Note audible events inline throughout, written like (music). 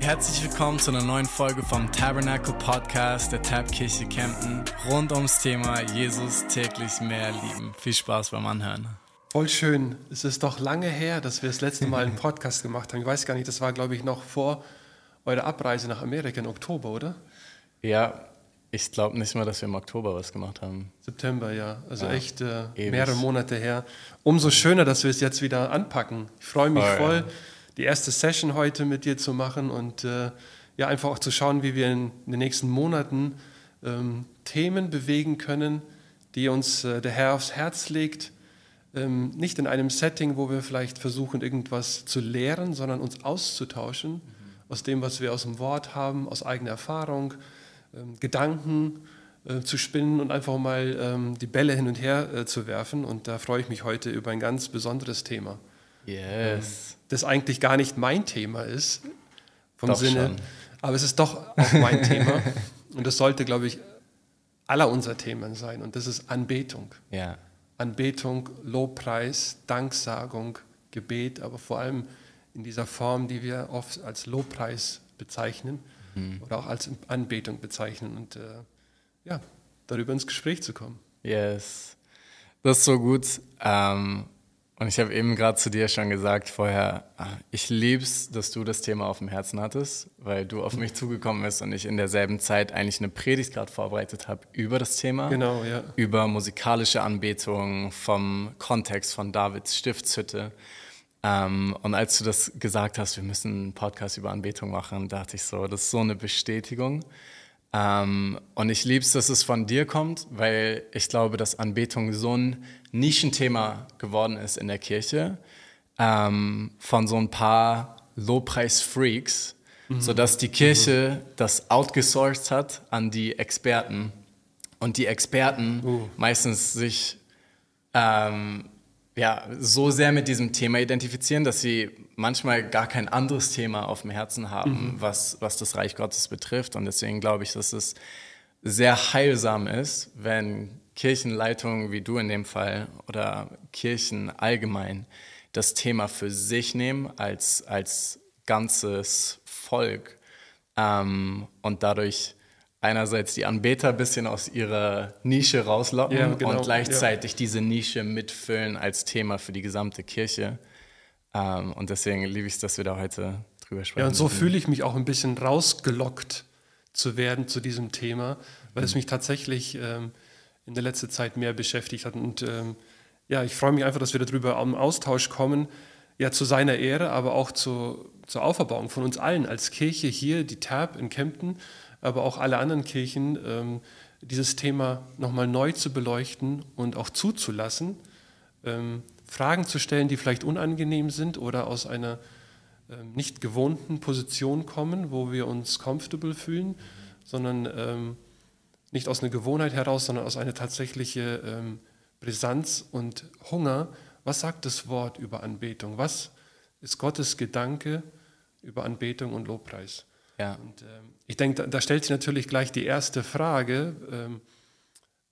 Herzlich willkommen zu einer neuen Folge vom Tabernacle Podcast der Tabkirche Kempten rund ums Thema Jesus täglich mehr lieben. Viel Spaß beim Anhören. Voll schön. Es ist doch lange her, dass wir das letzte Mal einen Podcast gemacht haben. Ich weiß gar nicht, das war, glaube ich, noch vor eurer Abreise nach Amerika im Oktober, oder? Ja, ich glaube nicht mal, dass wir im Oktober was gemacht haben. September, ja. Also ja, echt äh, mehrere Monate her. Umso schöner, dass wir es jetzt wieder anpacken. Ich freue mich voll, ja. Die erste Session heute mit dir zu machen und äh, ja, einfach auch zu schauen, wie wir in, in den nächsten Monaten ähm, Themen bewegen können, die uns äh, der Herr aufs Herz legt. Ähm, nicht in einem Setting, wo wir vielleicht versuchen, irgendwas zu lehren, sondern uns auszutauschen mhm. aus dem, was wir aus dem Wort haben, aus eigener Erfahrung ähm, Gedanken äh, zu spinnen und einfach mal ähm, die Bälle hin und her äh, zu werfen. Und da freue ich mich heute über ein ganz besonderes Thema. Yes. Das eigentlich gar nicht mein Thema ist, vom doch Sinne, schon. aber es ist doch auch mein (laughs) Thema. Und das sollte, glaube ich, aller unser Themen sein. Und das ist Anbetung. Ja. Anbetung, Lobpreis, Danksagung, Gebet, aber vor allem in dieser Form, die wir oft als Lobpreis bezeichnen mhm. oder auch als Anbetung bezeichnen und äh, ja, darüber ins Gespräch zu kommen. Yes, das ist so gut. Ähm, und ich habe eben gerade zu dir schon gesagt vorher, ah, ich liebe es, dass du das Thema auf dem Herzen hattest, weil du auf mich zugekommen bist und ich in derselben Zeit eigentlich eine Predigt gerade vorbereitet habe über das Thema. Genau, ja. Über musikalische Anbetung vom Kontext von Davids Stiftshütte. Ähm, und als du das gesagt hast, wir müssen einen Podcast über Anbetung machen, dachte ich so, das ist so eine Bestätigung. Ähm, und ich liebe es, dass es von dir kommt, weil ich glaube, dass Anbetung so ein Nischenthema geworden ist in der Kirche, ähm, von so ein paar Lobpreis-Freaks, mhm. sodass die Kirche mhm. das outgesourced hat an die Experten. Und die Experten uh. meistens sich ähm, ja, so sehr mit diesem Thema identifizieren, dass sie manchmal gar kein anderes Thema auf dem Herzen haben, mhm. was, was das Reich Gottes betrifft. Und deswegen glaube ich, dass es sehr heilsam ist, wenn Kirchenleitungen wie du in dem Fall oder Kirchen allgemein das Thema für sich nehmen als, als ganzes Volk ähm, und dadurch einerseits die Anbeter ein bisschen aus ihrer Nische rauslocken ja, genau, und gleichzeitig ja. diese Nische mitfüllen als Thema für die gesamte Kirche. Ähm, und deswegen liebe ich es, dass wir da heute drüber sprechen. Ja, und so fühle ich mich auch ein bisschen rausgelockt zu werden zu diesem Thema, weil mhm. es mich tatsächlich ähm, in der letzten Zeit mehr beschäftigt hat. Und ähm, ja, ich freue mich einfach, dass wir darüber am Austausch kommen, ja, zu seiner Ehre, aber auch zu, zur Auferbauung von uns allen als Kirche hier, die TAB in Kempten aber auch alle anderen Kirchen, ähm, dieses Thema nochmal neu zu beleuchten und auch zuzulassen, ähm, Fragen zu stellen, die vielleicht unangenehm sind oder aus einer ähm, nicht gewohnten Position kommen, wo wir uns comfortable fühlen, sondern nicht aus einer Gewohnheit heraus, sondern aus einer tatsächlichen Brisanz und Hunger. Was sagt das Wort über Anbetung? Was ist Gottes Gedanke über Anbetung und Lobpreis? Ja. Und ähm, ich denke, da, da, stellt sich natürlich gleich die erste Frage, ähm,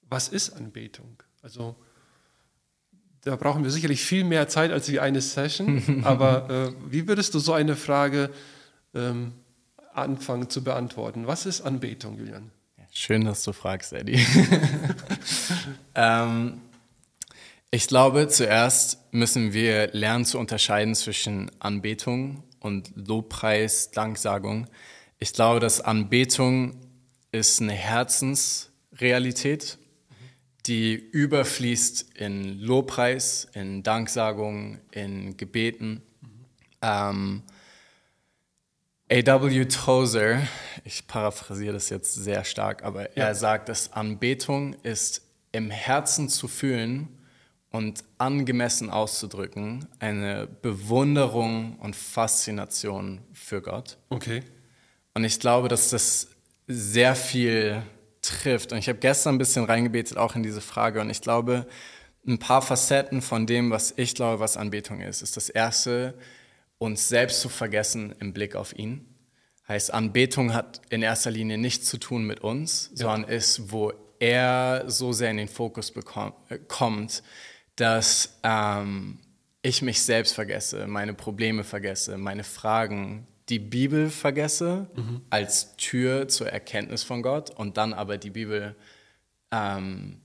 was ist Anbetung? Also da brauchen wir sicherlich viel mehr Zeit als wie eine Session, (laughs) aber äh, wie würdest du so eine Frage ähm, anfangen zu beantworten? Was ist Anbetung, Julian? Schön, dass du fragst, Eddie. (laughs) ähm, ich glaube, zuerst müssen wir lernen zu unterscheiden zwischen Anbetung und Lobpreis, Danksagung. Ich glaube, dass Anbetung ist eine Herzensrealität, die überfließt in Lobpreis, in Danksagung, in Gebeten. Ähm, A.W. Tozer, ich paraphrasiere das jetzt sehr stark, aber ja. er sagt, dass Anbetung ist im Herzen zu fühlen und angemessen auszudrücken, eine Bewunderung und Faszination für Gott. Okay. Und ich glaube, dass das sehr viel trifft. Und ich habe gestern ein bisschen reingebetet auch in diese Frage. Und ich glaube, ein paar Facetten von dem, was ich glaube, was Anbetung ist, ist das erste, uns selbst zu vergessen im Blick auf ihn. Heißt, Anbetung hat in erster Linie nichts zu tun mit uns, ja. sondern ist, wo er so sehr in den Fokus bekommt, äh, kommt, dass ähm, ich mich selbst vergesse, meine Probleme vergesse, meine Fragen, die Bibel vergesse mhm. als Tür zur Erkenntnis von Gott und dann aber die Bibel ähm,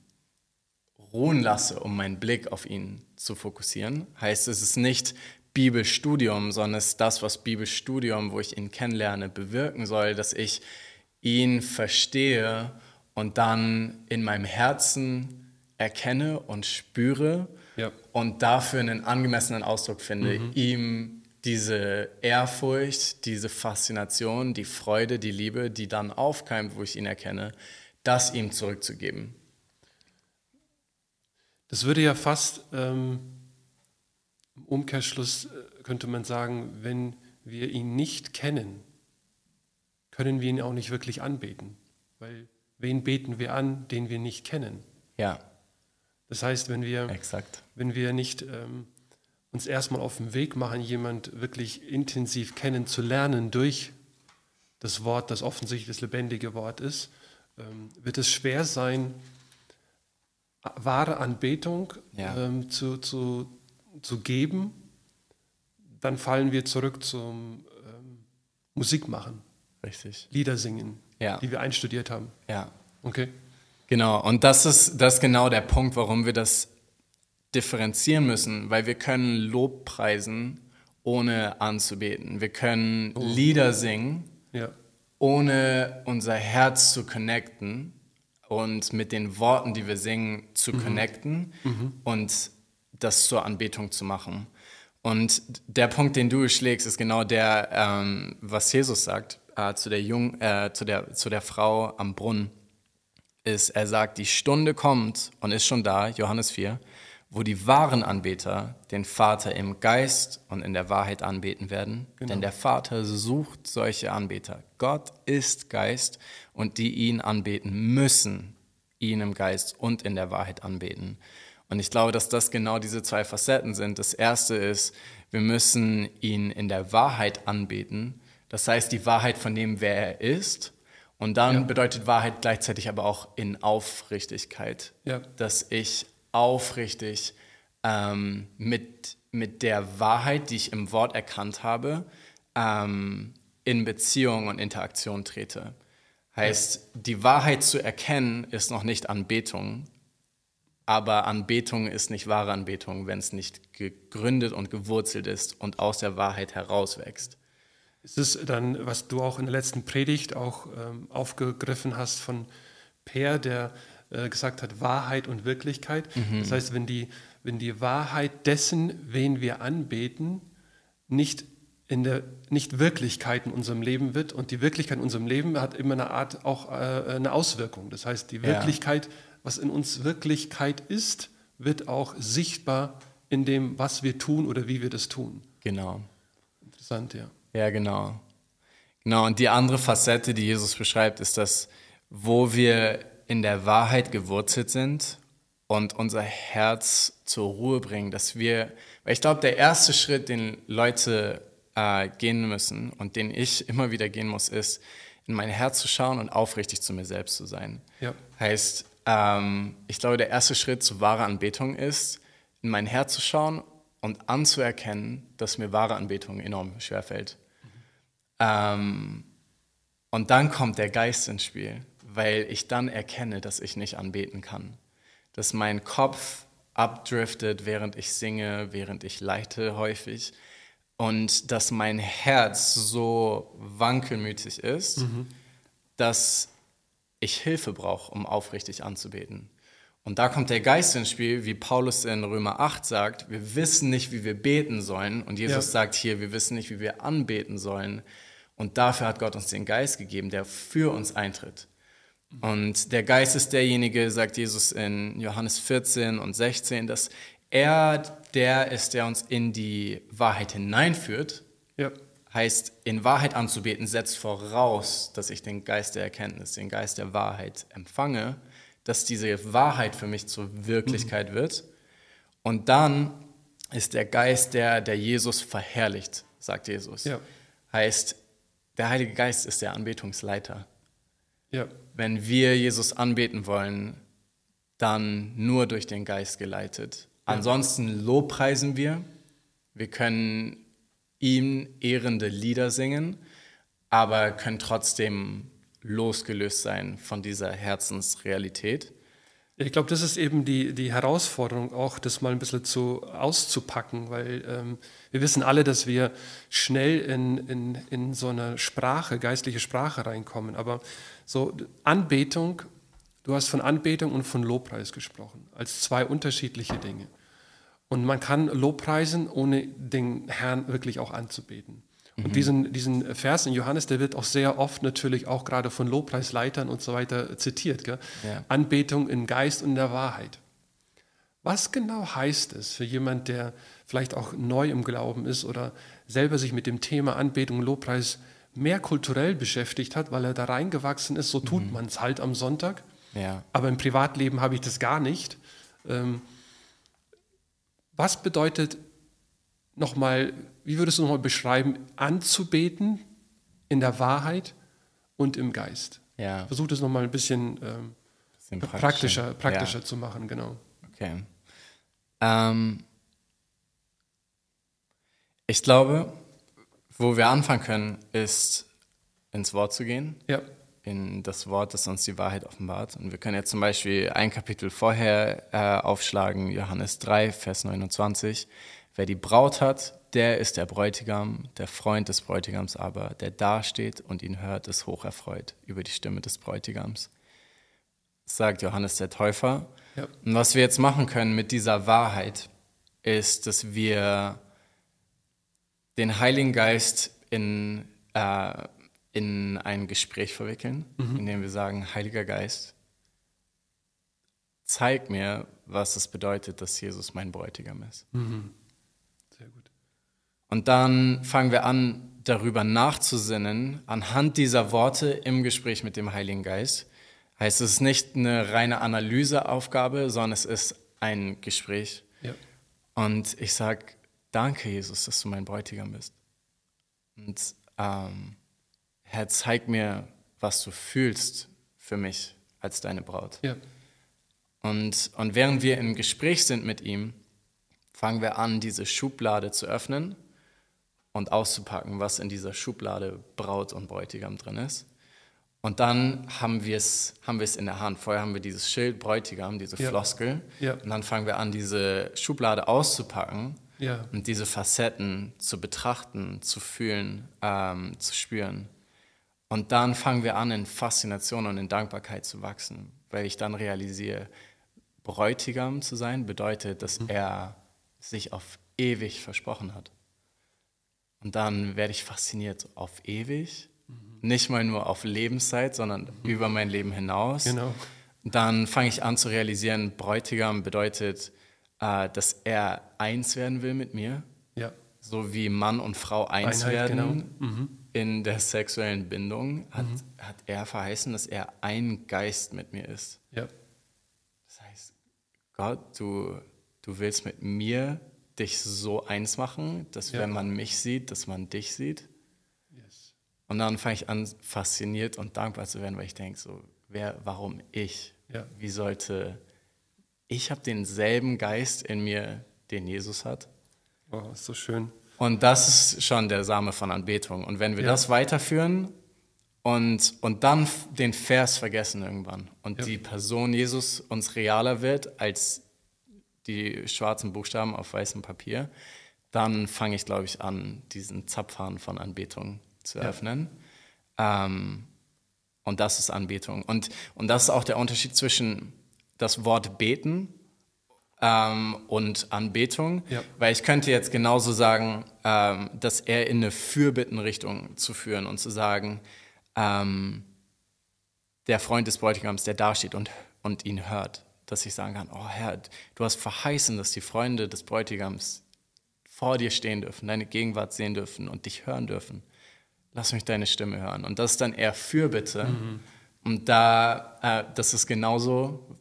ruhen lasse, um meinen Blick auf ihn zu fokussieren. Heißt, es ist nicht Bibelstudium, sondern es ist das, was Bibelstudium, wo ich ihn kennenlerne, bewirken soll, dass ich ihn verstehe und dann in meinem Herzen erkenne und spüre ja. und dafür einen angemessenen Ausdruck finde, mhm. ihm diese Ehrfurcht, diese Faszination, die Freude, die Liebe, die dann aufkeimt, wo ich ihn erkenne, das ihm zurückzugeben. Das würde ja fast ähm, im Umkehrschluss, äh, könnte man sagen, wenn wir ihn nicht kennen, können wir ihn auch nicht wirklich anbeten. Weil wen beten wir an, den wir nicht kennen? Ja. Das heißt, wenn wir, Exakt. Wenn wir nicht ähm, uns erstmal auf den Weg machen, jemand wirklich intensiv kennenzulernen durch das Wort, das offensichtlich das lebendige Wort ist, ähm, wird es schwer sein, wahre Anbetung ja. ähm, zu, zu, zu geben. Dann fallen wir zurück zum ähm, Musikmachen. Richtig. Lieder singen, ja. die wir einstudiert haben. Ja. Okay. Genau, und das ist, das ist genau der Punkt, warum wir das differenzieren müssen, weil wir können Lob preisen, ohne anzubeten. Wir können oh. Lieder singen, ja. ohne unser Herz zu connecten und mit den Worten, die wir singen, zu mhm. connecten mhm. und das zur Anbetung zu machen. Und der Punkt, den du schlägst, ist genau der, ähm, was Jesus sagt äh, zu, der Jung, äh, zu, der, zu der Frau am Brunnen. Ist, er sagt, die Stunde kommt und ist schon da, Johannes 4, wo die wahren Anbeter den Vater im Geist und in der Wahrheit anbeten werden. Genau. Denn der Vater sucht solche Anbeter. Gott ist Geist und die ihn anbeten müssen, ihn im Geist und in der Wahrheit anbeten. Und ich glaube, dass das genau diese zwei Facetten sind. Das erste ist, wir müssen ihn in der Wahrheit anbeten. Das heißt, die Wahrheit von dem, wer er ist. Und dann ja. bedeutet Wahrheit gleichzeitig aber auch in Aufrichtigkeit, ja. dass ich aufrichtig ähm, mit, mit der Wahrheit, die ich im Wort erkannt habe, ähm, in Beziehung und Interaktion trete. Heißt, die Wahrheit zu erkennen ist noch nicht Anbetung, aber Anbetung ist nicht wahre Anbetung, wenn es nicht gegründet und gewurzelt ist und aus der Wahrheit herauswächst. Ist es dann, was du auch in der letzten Predigt auch ähm, aufgegriffen hast von Per, der äh, gesagt hat, Wahrheit und Wirklichkeit. Mhm. Das heißt, wenn die, wenn die Wahrheit dessen, wen wir anbeten, nicht in der nicht Wirklichkeit in unserem Leben wird und die Wirklichkeit in unserem Leben hat immer eine Art auch äh, eine Auswirkung. Das heißt, die Wirklichkeit, ja. was in uns Wirklichkeit ist, wird auch sichtbar in dem, was wir tun oder wie wir das tun. Genau. Interessant, ja. Ja, genau. Genau, und die andere Facette, die Jesus beschreibt, ist dass, wo wir in der Wahrheit gewurzelt sind und unser Herz zur Ruhe bringen, dass wir, weil ich glaube, der erste Schritt, den Leute äh, gehen müssen und den ich immer wieder gehen muss, ist, in mein Herz zu schauen und aufrichtig zu mir selbst zu sein. Ja. Heißt, ähm, ich glaube, der erste Schritt zu wahrer Anbetung ist, in mein Herz zu schauen und anzuerkennen, dass mir wahre Anbetung enorm schwerfällt. Mhm. Ähm, und dann kommt der Geist ins Spiel weil ich dann erkenne, dass ich nicht anbeten kann. Dass mein Kopf abdriftet, während ich singe, während ich leite häufig. Und dass mein Herz so wankelmütig ist, mhm. dass ich Hilfe brauche, um aufrichtig anzubeten. Und da kommt der Geist ins Spiel, wie Paulus in Römer 8 sagt, wir wissen nicht, wie wir beten sollen. Und Jesus ja. sagt hier, wir wissen nicht, wie wir anbeten sollen. Und dafür hat Gott uns den Geist gegeben, der für uns eintritt. Und der Geist ist derjenige, sagt Jesus in Johannes 14 und 16, dass er der ist, der uns in die Wahrheit hineinführt. Ja. Heißt, in Wahrheit anzubeten, setzt voraus, dass ich den Geist der Erkenntnis, den Geist der Wahrheit empfange, dass diese Wahrheit für mich zur Wirklichkeit mhm. wird. Und dann ist der Geist der, der Jesus verherrlicht, sagt Jesus. Ja. Heißt, der Heilige Geist ist der Anbetungsleiter. Ja. Wenn wir Jesus anbeten wollen, dann nur durch den Geist geleitet. Ansonsten lobpreisen wir. Wir können ihm ehrende Lieder singen, aber können trotzdem losgelöst sein von dieser Herzensrealität. Ich glaube, das ist eben die, die Herausforderung, auch das mal ein bisschen zu, auszupacken, weil ähm, wir wissen alle, dass wir schnell in, in, in so eine Sprache, geistliche Sprache reinkommen. Aber so Anbetung, du hast von Anbetung und von Lobpreis gesprochen, als zwei unterschiedliche Dinge. Und man kann Lobpreisen, ohne den Herrn wirklich auch anzubeten. Und mhm. diesen, diesen Vers in Johannes, der wird auch sehr oft natürlich auch gerade von Lobpreisleitern und so weiter zitiert. Ja. Anbetung in Geist und in der Wahrheit. Was genau heißt es für jemand, der vielleicht auch neu im Glauben ist oder selber sich mit dem Thema Anbetung und Lobpreis mehr kulturell beschäftigt hat, weil er da reingewachsen ist, so tut mhm. man es halt am Sonntag. Ja. Aber im Privatleben habe ich das gar nicht. Ähm, was bedeutet nochmal, wie würdest du nochmal beschreiben, anzubeten in der Wahrheit und im Geist? Ja. Versuch das nochmal ein bisschen, ähm, bisschen praktischer, praktischer ja. zu machen, genau. Okay. Ähm, ich glaube, wo wir anfangen können, ist ins Wort zu gehen. Ja. In das Wort, das uns die Wahrheit offenbart. Und wir können jetzt zum Beispiel ein Kapitel vorher äh, aufschlagen, Johannes 3, Vers 29. Wer die Braut hat, der ist der Bräutigam, der Freund des Bräutigams aber, der dasteht und ihn hört, ist hocherfreut über die Stimme des Bräutigams. Sagt Johannes der Täufer. Ja. Und was wir jetzt machen können mit dieser Wahrheit, ist, dass wir den Heiligen Geist in, äh, in ein Gespräch verwickeln, mhm. indem wir sagen, Heiliger Geist, zeig mir, was es bedeutet, dass Jesus mein Bräutigam ist. Mhm. Und dann fangen wir an, darüber nachzusinnen, anhand dieser Worte im Gespräch mit dem Heiligen Geist. Heißt, es ist nicht eine reine Analyseaufgabe, sondern es ist ein Gespräch. Ja. Und ich sage, danke Jesus, dass du mein Bräutigam bist. Und ähm, Herr, zeig mir, was du fühlst für mich als deine Braut. Ja. Und, und während wir im Gespräch sind mit ihm, fangen wir an, diese Schublade zu öffnen und auszupacken, was in dieser Schublade Braut und Bräutigam drin ist. Und dann haben wir es haben in der Hand. Vorher haben wir dieses Schild Bräutigam, diese ja. Floskel. Ja. Und dann fangen wir an, diese Schublade auszupacken ja. und diese Facetten zu betrachten, zu fühlen, ähm, zu spüren. Und dann fangen wir an, in Faszination und in Dankbarkeit zu wachsen, weil ich dann realisiere, Bräutigam zu sein bedeutet, dass mhm. er sich auf ewig versprochen hat. Und dann werde ich fasziniert auf ewig, mhm. nicht mal nur auf Lebenszeit, sondern mhm. über mein Leben hinaus. Genau. Dann fange ich an zu realisieren, Bräutigam bedeutet, äh, dass er eins werden will mit mir. Ja. So wie Mann und Frau eins Einheit, werden genau. mhm. in der sexuellen Bindung, hat, mhm. hat er verheißen, dass er ein Geist mit mir ist. Ja. Das heißt, Gott, du, du willst mit mir dich so eins machen, dass ja. wenn man mich sieht, dass man dich sieht. Yes. Und dann fange ich an, fasziniert und dankbar zu werden, weil ich denke, so, wer, warum ich? Ja. Wie sollte ich habe denselben Geist in mir, den Jesus hat. Oh, ist so schön. Und das ist schon der Same von Anbetung. Und wenn wir ja. das weiterführen und, und dann den Vers vergessen irgendwann und ja. die Person Jesus uns realer wird als die schwarzen Buchstaben auf weißem Papier, dann fange ich, glaube ich, an, diesen Zapfhahn von Anbetung zu öffnen. Ja. Ähm, und das ist Anbetung. Und, und das ist auch der Unterschied zwischen das Wort beten ähm, und Anbetung. Ja. Weil ich könnte jetzt genauso sagen, ähm, dass er in eine Fürbittenrichtung zu führen und zu sagen, ähm, der Freund des Bräutigams, der dasteht und, und ihn hört dass ich sagen kann, oh Herr, du hast verheißen, dass die Freunde des Bräutigams vor dir stehen dürfen, deine Gegenwart sehen dürfen und dich hören dürfen. Lass mich deine Stimme hören. Und das ist dann eher Fürbitte. Mhm. Und da, äh, das ist genauso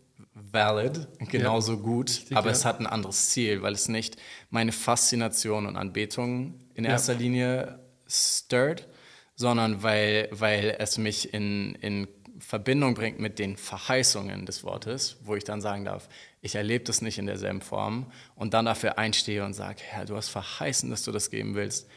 valid, genauso ja, gut, richtig, aber ja. es hat ein anderes Ziel, weil es nicht meine Faszination und Anbetung in erster ja. Linie stört, sondern weil, weil es mich in, in Verbindung bringt mit den Verheißungen des Wortes, wo ich dann sagen darf, ich erlebe das nicht in derselben Form und dann dafür einstehe und sage, Herr, du hast verheißen, dass du das geben willst.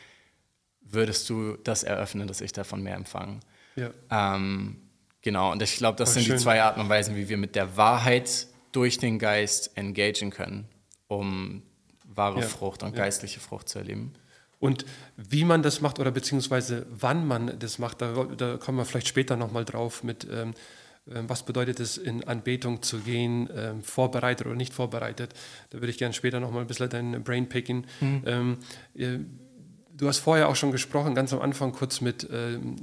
würdest du das eröffnen, dass ich davon mehr empfange. Ja. Ähm, genau, und ich glaube, das Voll sind schön. die zwei Arten und Weisen, wie wir mit der Wahrheit durch den Geist engagieren können, um wahre Ja. Frucht und Ja. geistliche Frucht zu erleben. Und wie man das macht oder beziehungsweise wann man das macht, da, da kommen wir vielleicht später nochmal drauf mit, ähm, ähm, was bedeutet es, in Anbetung zu gehen, ähm, vorbereitet oder nicht vorbereitet. Da würde ich gerne später nochmal ein bisschen dein Brain picken. Ähm, äh, du hast vorher auch schon gesprochen, ganz am Anfang kurz mit ähm,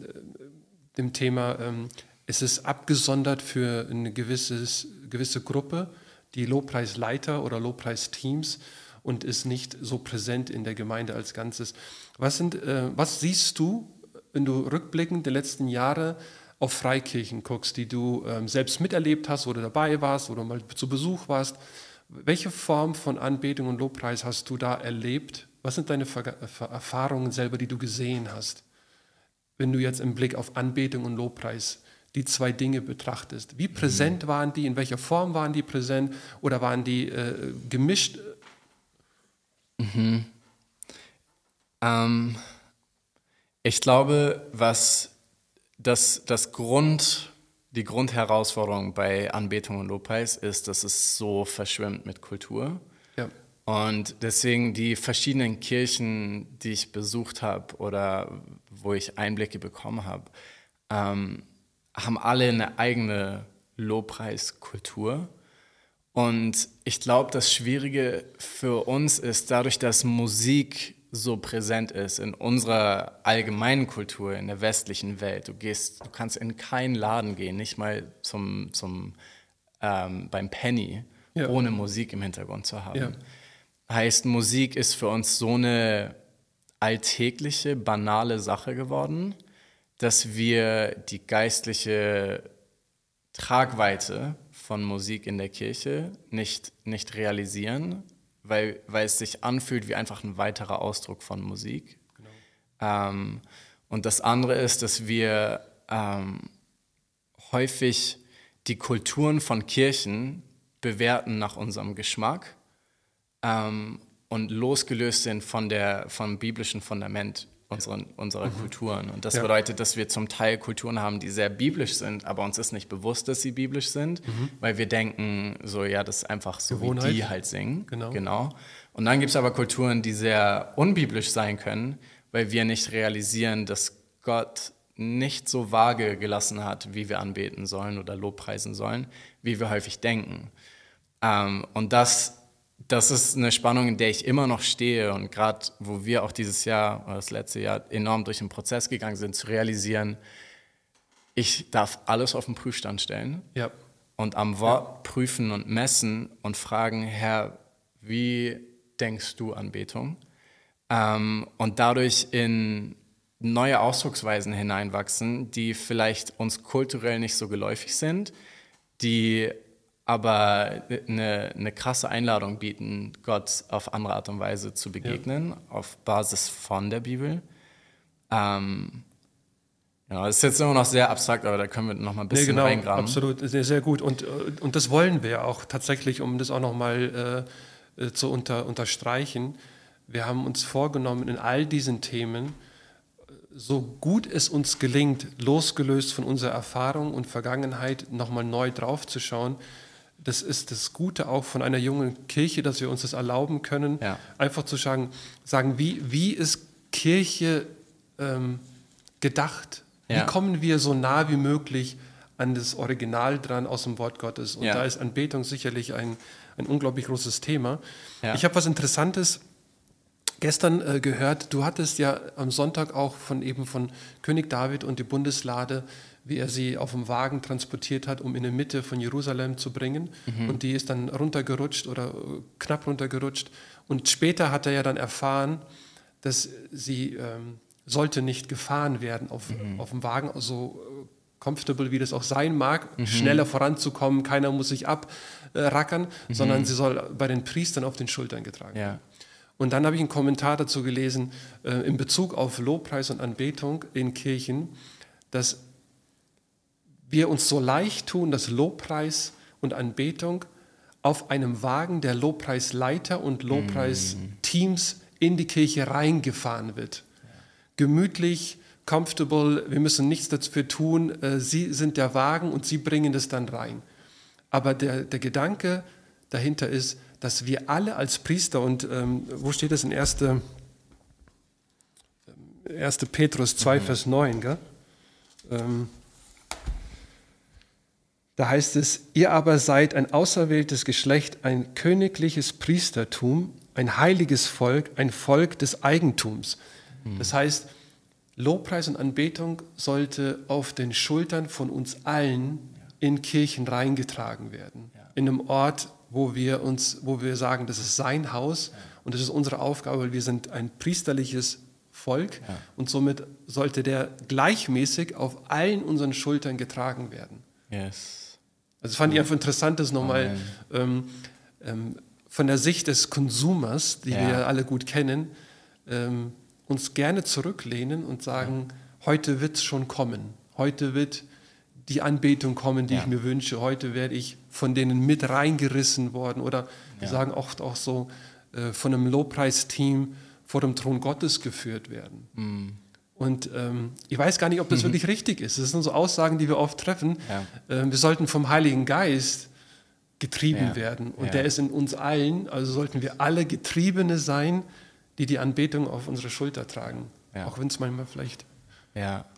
dem Thema, ähm, es ist abgesondert für eine gewisses, gewisse Gruppe, die Lobpreisleiter oder Lobpreisteams und ist nicht so präsent in der Gemeinde als Ganzes. Was, sind, äh, was siehst du, wenn du rückblickend die letzten Jahre auf Freikirchen guckst, die du ähm, selbst miterlebt hast, du dabei warst oder mal zu Besuch warst? Welche Form von Anbetung und Lobpreis hast du da erlebt? Was sind deine Verga- Ver- Erfahrungen selber, die du gesehen hast? wenn du jetzt im Blick auf Anbetung und Lobpreis die zwei Dinge betrachtest. Wie präsent waren die? In welcher Form waren die präsent? Oder waren die äh, gemischt? Ähm, ich glaube, was das, das Grund, die Grundherausforderung bei Anbetung und Lobpreis ist, dass es so verschwimmt mit Kultur. Ja, Und deswegen die verschiedenen Kirchen, die ich besucht habe oder wo ich Einblicke bekommen habe, ähm, haben alle eine eigene Lobpreiskultur. Und ich glaube, das Schwierige für uns ist, dadurch, dass Musik so präsent ist in unserer allgemeinen Kultur, in der westlichen Welt. Du gehst, du kannst in keinen Laden gehen, nicht mal zum, zum ähm, beim Penny, Ja. ohne Musik im Hintergrund zu haben. Ja. Heißt, Musik ist für uns so eine alltägliche, banale Sache geworden, dass wir die geistliche Tragweite von Musik in der Kirche nicht, nicht realisieren, weil, weil es sich anfühlt wie einfach ein weiterer Ausdruck von Musik. Ähm, und das andere ist, dass wir ähm, häufig die Kulturen von Kirchen bewerten nach unserem Geschmack ähm, und losgelöst sind von der, vom biblischen Fundament unseren, unserer Kulturen. Und das Ja. bedeutet, dass wir zum Teil Kulturen haben, die sehr biblisch sind, aber uns ist nicht bewusst, dass sie biblisch sind, weil wir denken, so ja, das ist einfach so, wie Gewohnheit. die halt singen. Genau. genau. Und dann gibt es aber Kulturen, die sehr unbiblisch sein können, weil wir nicht realisieren, dass Gott nicht so vage gelassen hat, wie wir anbeten sollen oder Lobpreisen sollen, wie wir häufig denken. Ähm, und das, das ist eine Spannung, in der ich immer noch stehe und gerade, wo wir auch dieses Jahr oder das letzte Jahr enorm durch den Prozess gegangen sind, zu realisieren, ich darf alles auf den Prüfstand stellen ja, und am Wort prüfen und messen und fragen, Herr, wie denkst du Anbetung? Ähm, und dadurch in neue Ausdrucksweisen hineinwachsen, die vielleicht uns kulturell nicht so geläufig sind, die aber eine, eine krasse Einladung bieten, Gott auf andere Art und Weise zu begegnen, auf Basis von der Bibel. Ähm, ja, das ist jetzt immer noch sehr abstrakt, aber da können wir noch mal ein nee, bisschen genau, reingraben. absolut, sehr, sehr gut. Und, äh, und das wollen wir ja auch tatsächlich, um das auch nochmal äh, äh, zu unter, unterstreichen. Wir haben uns vorgenommen, in all diesen Themen, äh, so gut es uns gelingt, losgelöst von unserer Erfahrung und Vergangenheit, nochmal neu draufzuschauen. Das ist das Gute auch von einer jungen Kirche, dass wir uns das erlauben können, Ja. einfach zu sagen, sagen wie, wie ist Kirche ähm, gedacht? Wie Ja. kommen wir so nah wie möglich an das Original dran aus dem Wort Gottes? Und Ja. da ist Anbetung sicherlich ein, ein unglaublich großes Thema. Ich habe was Interessantes gestern äh, gehört. Du hattest ja am Sonntag auch von eben von König David und die Bundeslade, wie er sie auf dem Wagen transportiert hat, um in die Mitte von Jerusalem zu bringen. Und die ist dann runtergerutscht oder äh, knapp runtergerutscht. Und später hat er ja dann erfahren, dass sie ähm, sollte nicht gefahren werden auf, auf dem Wagen, so äh, comfortable wie das auch sein mag, schneller voranzukommen, keiner muss sich abrackern, sondern sie soll bei den Priestern auf den Schultern getragen werden. Ja. Und dann habe ich einen Kommentar dazu gelesen, äh, in Bezug auf Lobpreis und Anbetung in Kirchen, dass wir uns so leicht tun, dass Lobpreis und Anbetung auf einem Wagen der Lobpreisleiter und Lobpreisteams in die Kirche reingefahren wird. gemütlich, comfortable, wir müssen nichts dafür tun, äh, sie sind der Wagen und sie bringen das dann rein. Aber der, der Gedanke dahinter ist, dass wir alle als Priester, und ähm, wo steht das in 1. 1. Petrus 2, mhm. Vers 9, gell? Ähm, da heißt es, ihr aber seid ein auserwähltes Geschlecht, ein königliches Priestertum, ein heiliges Volk, ein Volk des Eigentums. Mhm. Das heißt, Lobpreis und Anbetung sollte auf den Schultern von uns allen in Kirchen reingetragen werden. In einem Ort, wo wir uns, wo wir sagen, das ist sein Haus und das ist unsere Aufgabe, weil wir sind ein priesterliches Volk und somit sollte der gleichmäßig auf allen unseren Schultern getragen werden. Yes. Also fand ich einfach interessant, das nochmal ähm, ähm, von der Sicht des Konsumers, die ja. wir alle gut kennen, ähm, uns gerne zurücklehnen und sagen, ja. heute wird es schon kommen. Heute wird die Anbetung kommen, die ja. ich mir wünsche. Heute werde ich von denen mit reingerissen worden. Oder wir sagen oft auch so, äh, von einem Lobpreisteam vor dem Thron Gottes geführt werden. Mhm. Und ähm, ich weiß gar nicht, ob das mhm. wirklich richtig ist. Das sind so Aussagen, die wir oft treffen. Ja. Ähm, wir sollten vom Heiligen Geist getrieben ja. werden. Und ja. der ist in uns allen. Also sollten wir alle Getriebene sein, die die Anbetung auf unsere Schulter tragen. Auch wenn es manchmal vielleicht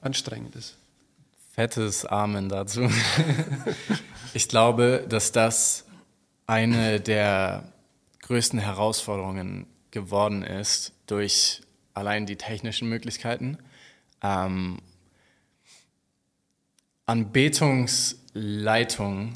anstrengend ist. Fettes Amen dazu. (laughs) ich glaube, dass das eine der größten Herausforderungen geworden ist durch allein die technischen Möglichkeiten. Ähm, Anbetungsleitung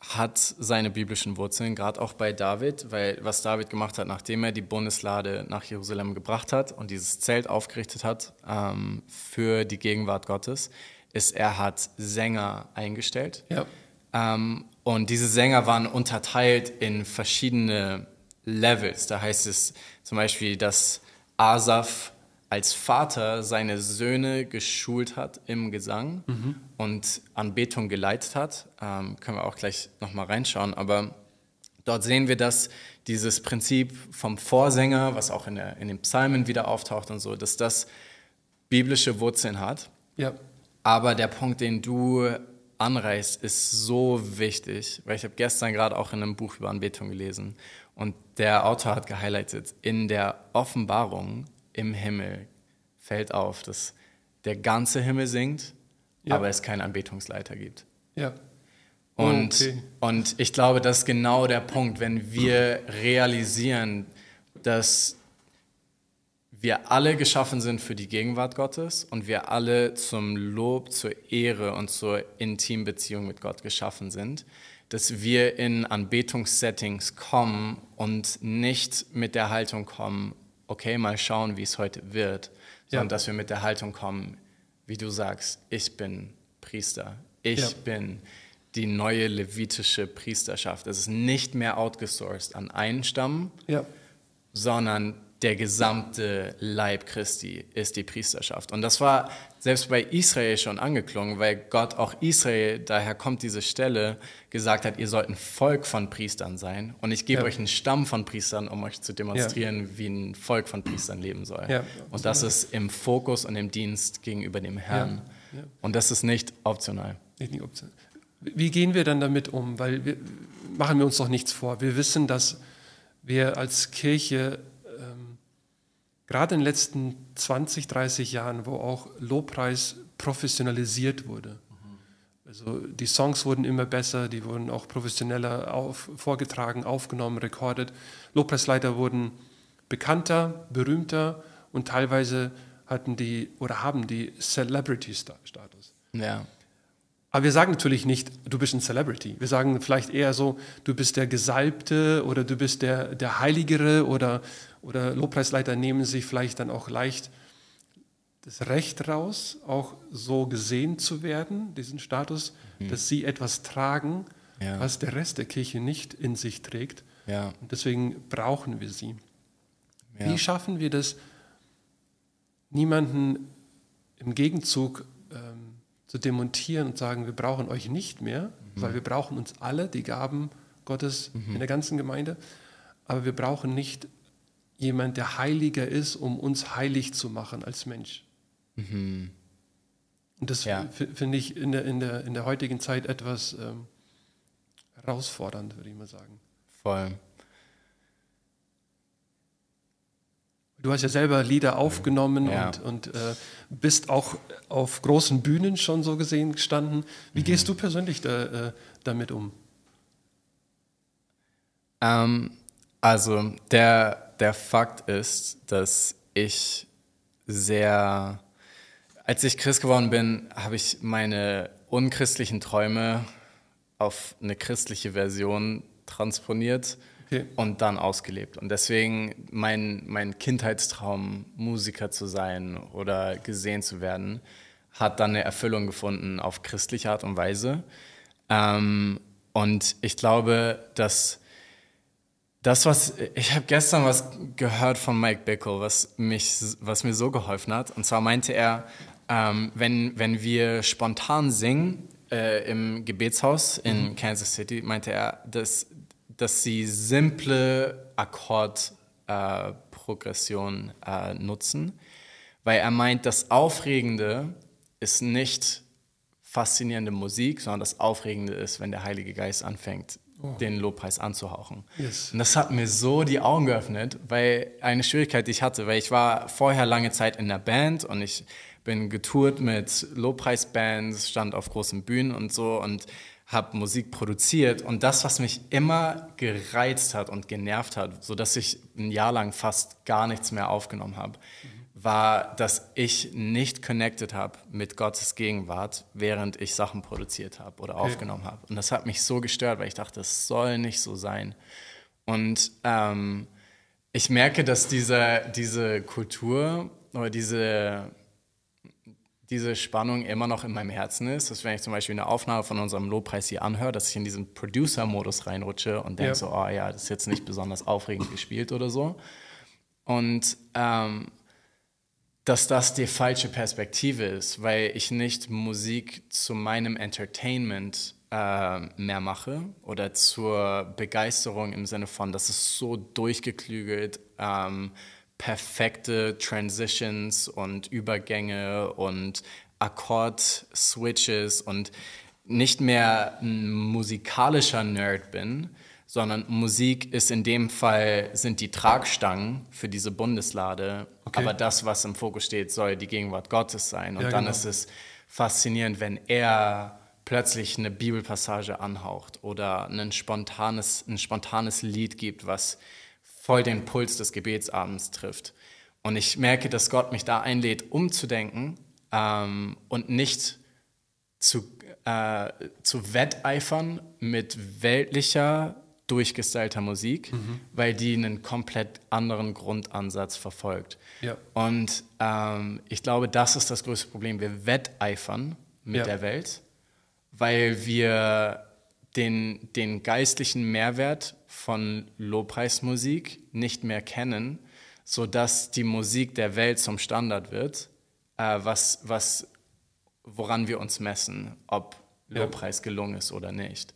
hat seine biblischen Wurzeln, gerade auch bei David, weil was David gemacht hat, nachdem er die Bundeslade nach Jerusalem gebracht hat und dieses Zelt aufgerichtet hat ähm, für die Gegenwart Gottes, ist, er hat Sänger eingestellt. Ja. Ähm, und diese Sänger waren unterteilt in verschiedene Levels. Da heißt es zum Beispiel, dass Asaf als Vater seine Söhne geschult hat im Gesang mhm. und Anbetung geleitet hat. Ähm, können wir auch gleich nochmal reinschauen. Aber dort sehen wir, dass dieses Prinzip vom Vorsänger, was auch in, der, in den Psalmen wieder auftaucht und so, dass das biblische Wurzeln hat. Ja. Aber der Punkt, den du anreißt, ist so wichtig, weil ich habe gestern gerade auch in einem Buch über Anbetung gelesen und der Autor hat gehighlightet, in der Offenbarung im Himmel fällt auf, dass der ganze Himmel singt, ja. aber es keinen Anbetungsleiter gibt. Ja. Und, okay. und ich glaube, das ist genau der Punkt, wenn wir realisieren, dass wir alle geschaffen sind für die Gegenwart Gottes und wir alle zum Lob, zur Ehre und zur intimen Beziehung mit Gott geschaffen sind, dass wir in Anbetungssettings kommen und nicht mit der Haltung kommen, okay, mal schauen, wie es heute wird, sondern dass wir mit der Haltung kommen, wie du sagst, ich bin Priester, ich ja. bin die neue levitische Priesterschaft. Es ist nicht mehr outgesourced an einen Stamm, ja. sondern der gesamte Leib Christi ist die Priesterschaft. Und das war selbst bei Israel schon angeklungen, weil Gott auch Israel, daher kommt diese Stelle, gesagt hat, ihr sollt ein Volk von Priestern sein. Und ich gebe ja. euch einen Stamm von Priestern, um euch zu demonstrieren, ja. wie ein Volk von Priestern leben soll. Ja. Und das ist im Fokus und im Dienst gegenüber dem Herrn. Und das ist nicht optional. Nicht optional. Wie gehen wir dann damit um? Weil wir machen wir uns doch nichts vor. Wir wissen, dass wir als Kirche gerade in den letzten 20, 30 Jahren, wo auch Lobpreis professionalisiert wurde. Also die Songs wurden immer besser, die wurden auch professioneller auf, vorgetragen, aufgenommen, recorded. Lobpreisleiter wurden bekannter, berühmter und teilweise hatten die oder haben die Celebrity-Status. Ja. Aber wir sagen natürlich nicht, du bist ein Celebrity. Wir sagen vielleicht eher so, du bist der Gesalbte oder du bist der, der Heiligere oder, oder Lobpreisleiter nehmen sich vielleicht dann auch leicht das Recht raus, auch so gesehen zu werden, diesen Status, mhm. dass sie etwas tragen, ja. was der Rest der Kirche nicht in sich trägt. Ja. Und deswegen brauchen wir sie. Ja. Wie schaffen wir das, niemanden im Gegenzug ähm, zu demontieren und sagen, wir brauchen euch nicht mehr, mhm. weil wir brauchen uns alle, die Gaben Gottes mhm. in der ganzen Gemeinde, aber wir brauchen nicht jemand, der heiliger ist, um uns heilig zu machen als Mensch. Mhm. Und das ja. finde ich in der, in, der, in der heutigen Zeit etwas ähm, herausfordernd, würde ich mal sagen. Voll. Du hast ja selber Lieder aufgenommen ja. und, und äh, bist auch auf großen Bühnen schon so gesehen gestanden. Wie mhm. gehst du persönlich da, äh, damit um? Ähm, also der, der Fakt ist, dass ich sehr, als ich Christ geworden bin, habe ich meine unchristlichen Träume auf eine christliche Version transponiert okay. und dann ausgelebt. Und deswegen mein, mein Kindheitstraum, Musiker zu sein oder gesehen zu werden, hat dann eine Erfüllung gefunden auf christliche Art und Weise. Ähm, und ich glaube, dass das, was ich habe gestern was gehört von Mike Bickle, was mich, was mir so geholfen hat. Und zwar meinte er, ähm, wenn, wenn wir spontan singen äh, im Gebetshaus in mhm. Kansas City, meinte er, dass dass sie simple Akkordprogression äh, äh, nutzen, weil er meint, das Aufregende ist nicht faszinierende Musik, sondern das Aufregende ist, wenn der Heilige Geist anfängt, oh. den Lobpreis anzuhauchen. Yes. Und das hat mir so die Augen geöffnet, weil eine Schwierigkeit, die ich hatte, weil ich war vorher lange Zeit in der Band und ich bin getourt mit Lobpreisbands, stand auf großen Bühnen und so und habe Musik produziert und das, was mich immer gereizt hat und genervt hat, sodass ich ein Jahr lang fast gar nichts mehr aufgenommen habe, mhm. War, dass ich nicht connected habe mit Gottes Gegenwart, während ich Sachen produziert habe oder okay. aufgenommen habe. Und das hat mich so gestört, weil ich dachte, das soll nicht so sein. Und ähm, ich merke, dass diese, diese Kultur oder diese diese Spannung immer noch in meinem Herzen ist, dass wenn ich zum Beispiel eine Aufnahme von unserem Lobpreis hier anhöre, dass ich in diesen Producer-Modus reinrutsche und denke ja. so, oh ja, das ist jetzt nicht besonders aufregend gespielt oder so. Und ähm, dass das die falsche Perspektive ist, weil ich nicht Musik zu meinem Entertainment äh, mehr mache oder zur Begeisterung im Sinne von, das ist so durchgeklügelt, ähm, perfekte Transitions und Übergänge und Akkord-Switches und nicht mehr ein musikalischer Nerd bin, sondern Musik ist in dem Fall, sind die Tragstangen für diese Bundeslade. Okay. Aber das, was im Fokus steht, soll die Gegenwart Gottes sein. Und ja, dann genau. ist es faszinierend, wenn er plötzlich eine Bibelpassage anhaucht oder ein spontanes, ein spontanes Lied gibt, was voll den Puls des Gebetsabends trifft. Und ich merke, dass Gott mich da einlädt, umzudenken ähm, und nicht zu, äh, zu wetteifern mit weltlicher, durchgestylter Musik, mhm. weil die einen komplett anderen Grundansatz verfolgt. Ja. Und ähm, ich glaube, das ist das größte Problem. Wir wetteifern mit ja. der Welt, weil wir den, den geistlichen Mehrwert von Lobpreismusik nicht mehr kennen, sodass die Musik der Welt zum Standard wird, äh, was, was, woran wir uns messen, ob Lobpreis gelungen ist oder nicht.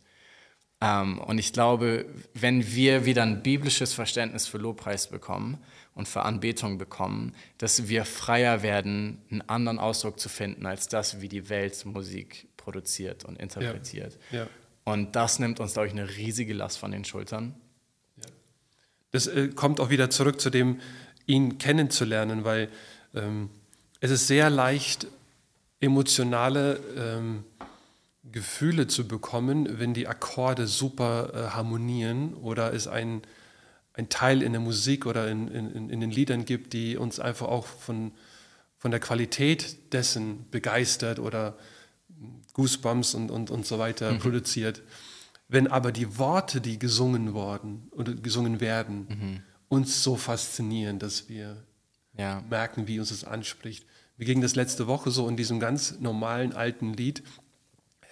Ähm, und ich glaube, wenn wir wieder ein biblisches Verständnis für Lobpreis bekommen und für Anbetung bekommen, dass wir freier werden, einen anderen Ausdruck zu finden als das, wie die Welt Musik produziert und interpretiert. Ja. Ja. Und das nimmt uns, glaube ich, eine riesige Last von den Schultern. Ja. Das äh, kommt auch wieder zurück zu dem, ihn kennenzulernen, weil ähm, es ist sehr leicht, emotionale ähm, Gefühle zu bekommen, wenn die Akkorde super äh, harmonieren oder es ein, ein Teil in der Musik oder in, in, in den Liedern gibt, die uns einfach auch von, von der Qualität dessen begeistert oder Goosebumps und, und, und so weiter mhm. produziert. Wenn aber die Worte, die gesungen worden oder gesungen werden, mhm. uns so faszinieren, dass wir ja. merken, wie uns das anspricht. Wie ging das letzte Woche so in diesem ganz normalen alten Lied?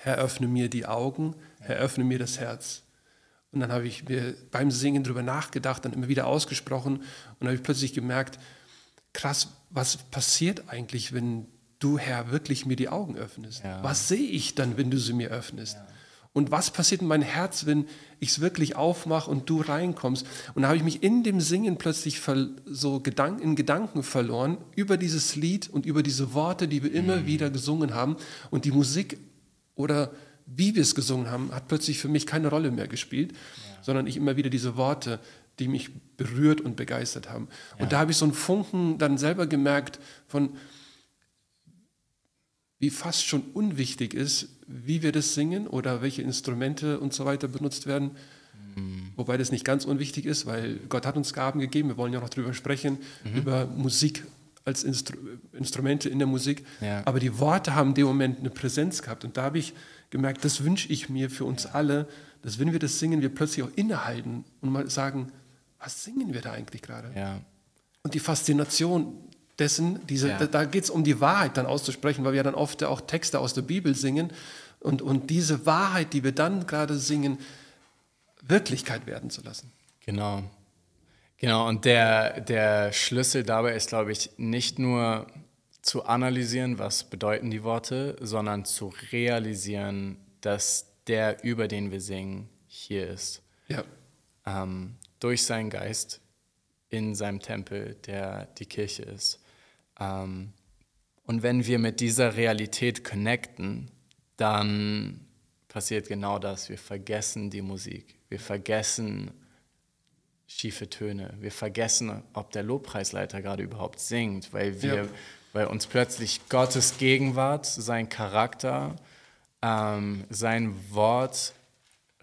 Herr, öffne mir die Augen, Herr, öffne mir das Herz. Und dann habe ich mir beim Singen darüber nachgedacht, dann immer wieder ausgesprochen und habe ich plötzlich gemerkt, krass, was passiert eigentlich, wenn du, Herr, wirklich mir die Augen öffnest? Ja. Was sehe ich dann, wenn du sie mir öffnest? Ja. Und was passiert in meinem Herz, wenn ich es wirklich aufmache und du reinkommst? Und da habe ich mich in dem Singen plötzlich so in Gedanken verloren über dieses Lied und über diese Worte, die wir immer mhm. wieder gesungen haben. Und die Musik oder wie wir es gesungen haben, hat plötzlich für mich keine Rolle mehr gespielt, ja. sondern ich immer wieder diese Worte, die mich berührt und begeistert haben. Ja. Und da habe ich so einen Funken dann selber gemerkt von, wie fast schon unwichtig ist, wie wir das singen oder welche Instrumente und so weiter benutzt werden. Mhm. Wobei das nicht ganz unwichtig ist, weil Gott hat uns Gaben gegeben. Wir wollen ja noch darüber sprechen, mhm. über Musik als Instru Instrumente in der Musik. Ja. Aber die Worte haben in dem Moment eine Präsenz gehabt. Und da habe ich gemerkt, das wünsche ich mir für uns alle, dass wenn wir das singen, wir plötzlich auch innehalten und mal sagen, was singen wir da eigentlich gerade? Ja. Und die Faszination dessen, diese, ja. da, da geht es um die Wahrheit dann auszusprechen, weil wir dann oft auch Texte aus der Bibel singen und, und diese Wahrheit, die wir dann gerade singen, Wirklichkeit werden zu lassen. Genau. Genau, und der, der Schlüssel dabei ist, glaube ich, nicht nur zu analysieren, was bedeuten die Worte, sondern zu realisieren, dass der, über den wir singen, hier ist. Ja. Ähm, durch seinen Geist in seinem Tempel, der die Kirche ist. Ähm, und wenn wir mit dieser Realität connecten, dann passiert genau das. Wir vergessen die Musik. Wir vergessen schiefe Töne. Wir vergessen, ob der Lobpreisleiter gerade überhaupt singt, weil wir, ja. weil uns plötzlich Gottes Gegenwart, sein Charakter, ähm, sein Wort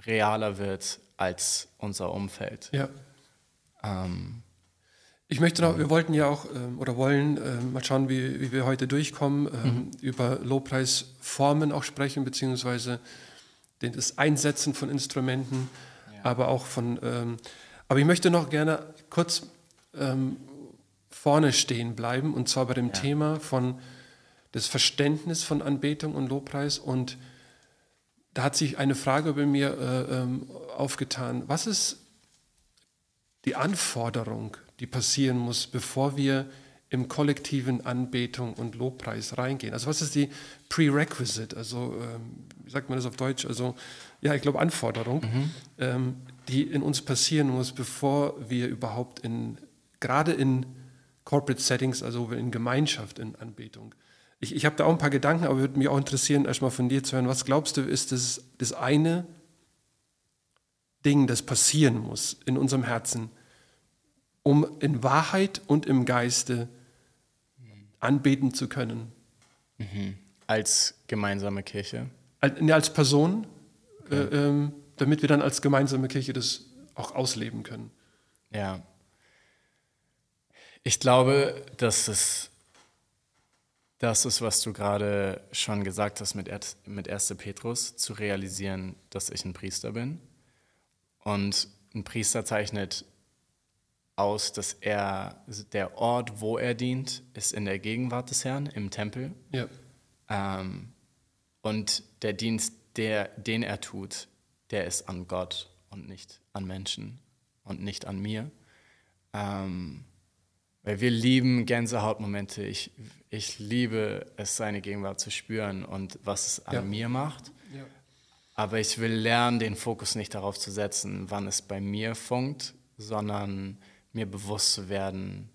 realer wird als unser Umfeld. Ja. Ähm, ich möchte noch, wir wollten ja auch ähm, oder wollen äh, mal schauen, wie, wie wir heute durchkommen, ähm, mhm. über Lobpreisformen auch sprechen, beziehungsweise das Einsetzen von Instrumenten, ja. aber auch von. Aber ich möchte noch gerne kurz ähm, vorne stehen bleiben und zwar bei dem ja. Thema von das Verständnis von Anbetung und Lobpreis und da hat sich eine Frage bei mir äh, ähm, aufgetan. Was ist die Anforderung die passieren muss, bevor wir im kollektiven Anbetung und Lobpreis reingehen. Also was ist die Prerequisite? Also ähm, wie sagt man das auf Deutsch? Also ja, ich glaube Anforderung, mhm. ähm, die in uns passieren muss, bevor wir überhaupt in gerade in Corporate Settings, also in Gemeinschaft in Anbetung. Ich, ich habe da auch ein paar Gedanken, aber würde mich auch interessieren, erstmal von dir zu hören. Was glaubst du, ist das, das eine Ding, das passieren muss in unserem Herzen, um in Wahrheit und im Geiste anbeten zu können. Mhm. Als gemeinsame Kirche? Als, als Person, okay. äh, ähm, damit wir dann als gemeinsame Kirche das auch ausleben können. Ja. Ich glaube, dass es das ist, was du gerade schon gesagt hast mit, mit 1. Petrus, zu realisieren, dass ich ein Priester bin. Und ein Priester zeichnet aus, dass er, der Ort, wo er dient, ist in der Gegenwart des Herrn, im Tempel. Ja. Ähm, und der Dienst, der, den er tut, der ist an Gott und nicht an Menschen und nicht an mir. Ähm, weil wir lieben Gänsehautmomente. Ich, ich liebe es, seine Gegenwart zu spüren und was es an ja. mir macht. Ja. Aber ich will lernen, den Fokus nicht darauf zu setzen, wann es bei mir funkt, sondern mir bewusst zu werden,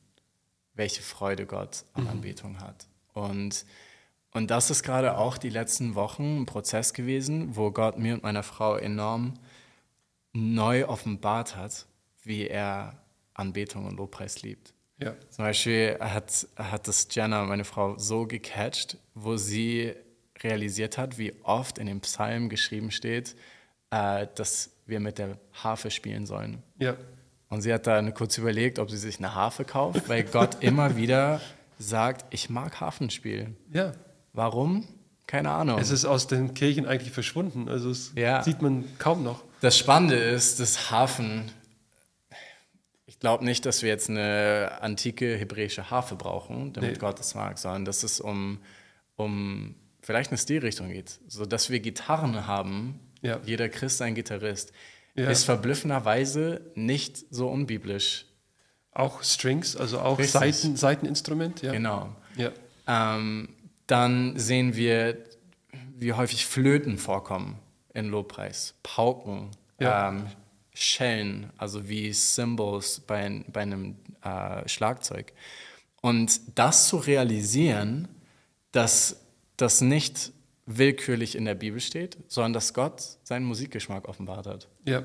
welche Freude Gott an mhm. Anbetung hat. Und, und das ist gerade auch die letzten Wochen ein Prozess gewesen, wo Gott mir und meiner Frau enorm neu offenbart hat, wie er Anbetung und Lobpreis liebt. Ja. Zum Beispiel hat, hat das Jenna, meine Frau, so gecatcht, wo sie realisiert hat, wie oft in dem Psalm geschrieben steht, äh, dass wir mit der Harfe spielen sollen. Ja. Und sie hat dann kurz überlegt, ob sie sich eine Harfe kauft, weil Gott (laughs) immer wieder sagt, ich mag Hafenspiel. Ja. Warum? Keine Ahnung. Es ist aus den Kirchen eigentlich verschwunden. Also es ja. sieht man kaum noch. Das Spannende ist, dass Hafen, ich glaube nicht, dass wir jetzt eine antike hebräische Harfe brauchen, damit nee. Gott es mag, sondern dass es um, um vielleicht eine Stilrichtung geht. So dass wir Gitarren haben, ja. jeder Christ ein Gitarrist ja. ist verblüffenderweise nicht so unbiblisch. Auch Strings, also auch Seiten, Seiteninstrument, ja. Genau. Ja. Ähm, dann sehen wir, wie häufig Flöten vorkommen in Lobpreis, Pauken, ja. ähm, Schellen, also wie Cymbals bei, bei einem äh, Schlagzeug. Und das zu realisieren, dass das nicht willkürlich in der Bibel steht, sondern dass Gott seinen Musikgeschmack offenbart hat. Ja.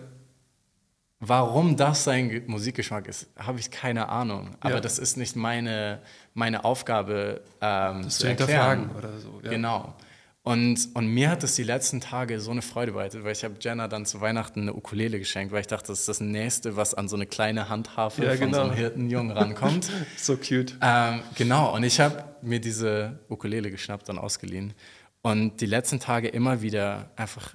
Warum das sein Musikgeschmack ist, habe ich keine Ahnung. Aber ja. das ist nicht meine, meine Aufgabe, ähm, das zu erklären. oder so. Ja. Genau. Und, und mir hat es die letzten Tage so eine Freude bereitet, weil ich habe Jenna dann zu Weihnachten eine Ukulele geschenkt, weil ich dachte, das ist das Nächste, was an so eine kleine Handharfe ja, von genau. so einem Hirtenjungen rankommt. (laughs) so cute. Ähm, genau, und ich habe mir diese Ukulele geschnappt und ausgeliehen. Und die letzten Tage immer wieder einfach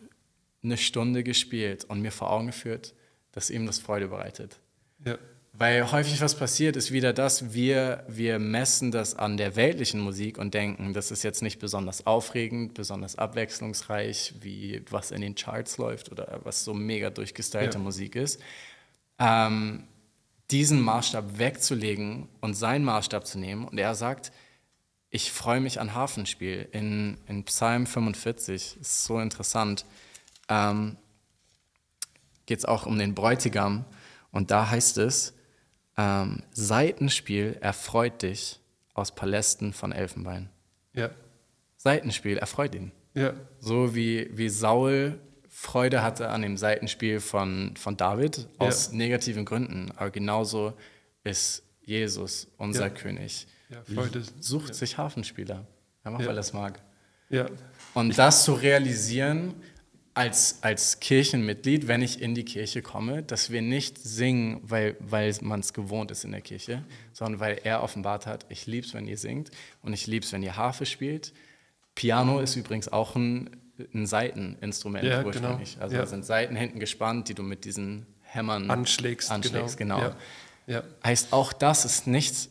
eine Stunde gespielt und mir vor Augen geführt, dass ihm das Freude bereitet. Ja. Weil häufig was passiert, ist wieder das, wir, wir messen das an der weltlichen Musik und denken, das ist jetzt nicht besonders aufregend, besonders abwechslungsreich, wie was in den Charts läuft oder was so mega durchgestylte ja. Musik ist. Ähm, diesen Maßstab wegzulegen und seinen Maßstab zu nehmen. Und er sagt, ich freue mich an Hafenspiel. In, in Psalm 45 ist so interessant. Ähm, Geht es auch um den Bräutigam. Und da heißt es, ähm, Seitenspiel erfreut dich aus Palästen von Elfenbein. Ja. Seitenspiel erfreut ihn. Ja. So wie, wie Saul Freude hatte an dem Seitenspiel von, von David aus ja. negativen Gründen. Aber genauso ist Jesus unser ja. König. Ja, Freude. Sucht sich Hafenspieler. Einfach weil er es mag. Ja. Und das zu realisieren, als, als Kirchenmitglied, wenn ich in die Kirche komme, dass wir nicht singen, weil, weil man es gewohnt ist in der Kirche, sondern weil er offenbart hat, ich liebe es, wenn ihr singt und ich liebe es, wenn ihr Harfe spielt. Piano ist übrigens auch ein, ein Seiteninstrument ja, ursprünglich. Genau. Also ja. da sind Seiten hinten gespannt, die du mit diesen Hämmern anschlägst. anschlägst genau. genau. Ja. Heißt, auch das ist nicht,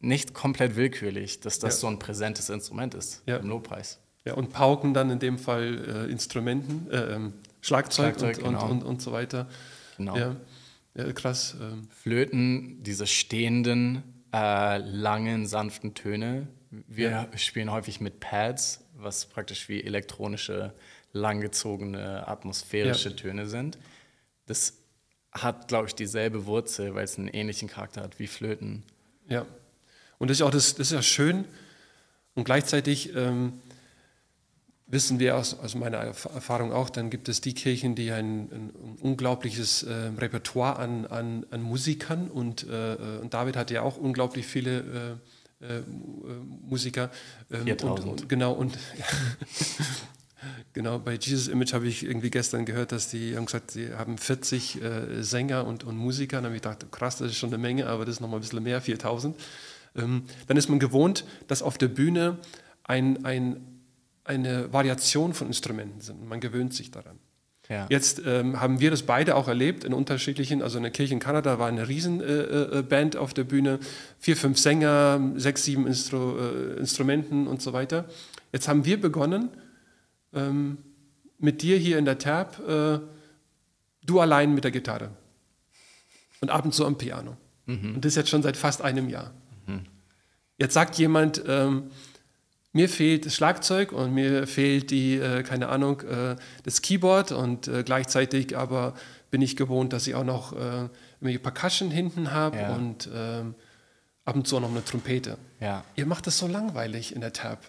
nicht komplett willkürlich, dass das so ein präsentes Instrument ist im Lobpreis. Ja, und Pauken dann in dem Fall äh, Instrumenten, äh, ähm, Schlagzeug, Schlagzeug und, genau. und, und, und, so weiter. Genau. Ja, ja krass. Ähm. Flöten, diese stehenden, äh, langen, sanften Töne. Wir ja. spielen häufig mit Pads, was praktisch wie elektronische, langgezogene, atmosphärische ja. Töne sind. Das hat, glaube ich, dieselbe Wurzel, weil es einen ähnlichen Charakter hat wie Flöten. Ja. Und das ist auch das, das ist ja schön und gleichzeitig ähm, wissen wir aus, aus, meiner Erfahrung auch, dann gibt es die Kirchen, die ein, ein unglaubliches äh, Repertoire an, an, an, Musikern und, äh, äh und David hatte ja auch unglaublich viele äh, äh Musiker. Ähm, 4000. Und, und, genau, und (laughs) genau, bei Jesus Image habe ich irgendwie gestern gehört, dass die haben gesagt, sie haben 40 äh, Sänger und, und Musiker. Dann habe ich gedacht, krass, das ist schon eine Menge, aber das ist nochmal ein bisschen mehr, 4000. Ähm, dann ist man gewohnt, dass auf der Bühne ein, ein eine Variation von Instrumenten sind. Man gewöhnt sich daran. Ja. Jetzt ähm, haben wir das beide auch erlebt in unterschiedlichen, also in der Kirche in Kanada war eine Riesenband äh, äh, auf der Bühne, vier, fünf Sänger, sechs, sieben Instru äh, Instrumenten und so weiter. Jetzt haben wir begonnen, ähm, mit dir hier in der Terp, äh, du allein mit der Gitarre und ab und zu am Piano. Mhm. Und das jetzt schon seit fast einem Jahr. Mhm. Jetzt sagt jemand, ähm, mir fehlt das Schlagzeug und mir fehlt die, äh, keine Ahnung, äh, das Keyboard und äh, gleichzeitig aber bin ich gewohnt, dass ich auch noch äh, irgendwelche Percussion hinten habe ja. und ähm, ab und zu auch noch eine Trompete. Ja. Ihr macht das so langweilig in der Tab.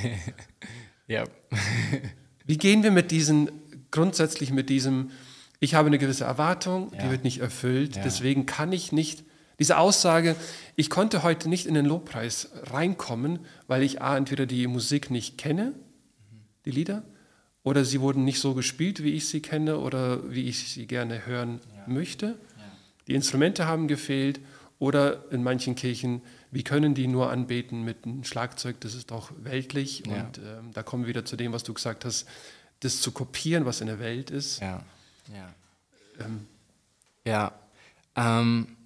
(laughs) ja. (laughs) Wie gehen wir mit diesen, grundsätzlich mit diesem, ich habe eine gewisse Erwartung, ja. die wird nicht erfüllt, deswegen kann ich nicht diese Aussage, ich konnte heute nicht in den Lobpreis reinkommen, weil ich A, entweder die Musik nicht kenne, die Lieder, oder sie wurden nicht so gespielt, wie ich sie kenne oder wie ich sie gerne hören ja. möchte. Ja. Die Instrumente haben gefehlt oder in manchen Kirchen, wie können die nur anbeten mit einem Schlagzeug, das ist doch weltlich. Ja. Und ähm, da kommen wir wieder zu dem, was du gesagt hast, das zu kopieren, was in der Welt ist. Ja, ja. Ähm, ja. Ähm,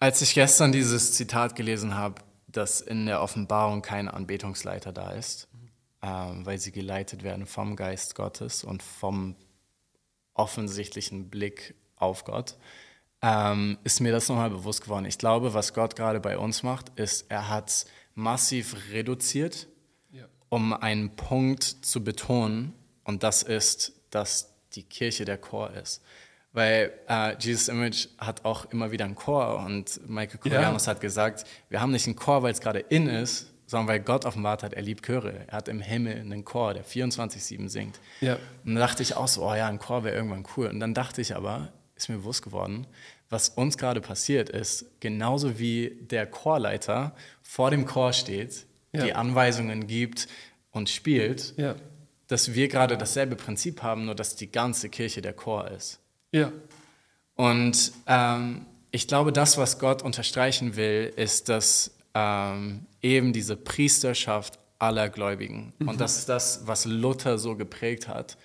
als ich gestern dieses Zitat gelesen habe, dass in der Offenbarung kein Anbetungsleiter da ist, ähm, weil sie geleitet werden vom Geist Gottes und vom offensichtlichen Blick auf Gott, ähm, ist mir das nochmal bewusst geworden. Ich glaube, was Gott gerade bei uns macht, ist, er hat massiv reduziert, ja. um einen Punkt zu betonen, und das ist dass die Kirche der Chor ist. Weil äh, Jesus Image hat auch immer wieder einen Chor und Michael Koreanos ja. hat gesagt, wir haben nicht einen Chor, weil es gerade in ist, sondern weil Gott offenbart hat, er liebt Chöre. Er hat im Himmel einen Chor, der 24-7 singt. Ja. Und dann dachte ich auch so, oh ja, ein Chor wäre irgendwann cool. Und dann dachte ich aber, ist mir bewusst geworden, was uns gerade passiert ist, genauso wie der Chorleiter vor dem Chor steht, ja. die Anweisungen gibt und spielt, ja. dass wir gerade dasselbe Prinzip haben, nur dass die ganze Kirche der Chor ist. Ja. Und ähm, ich glaube, das, was Gott unterstreichen will, ist, dass ähm, eben diese Priesterschaft aller Gläubigen, mhm. und das ist das, was Luther so geprägt hat,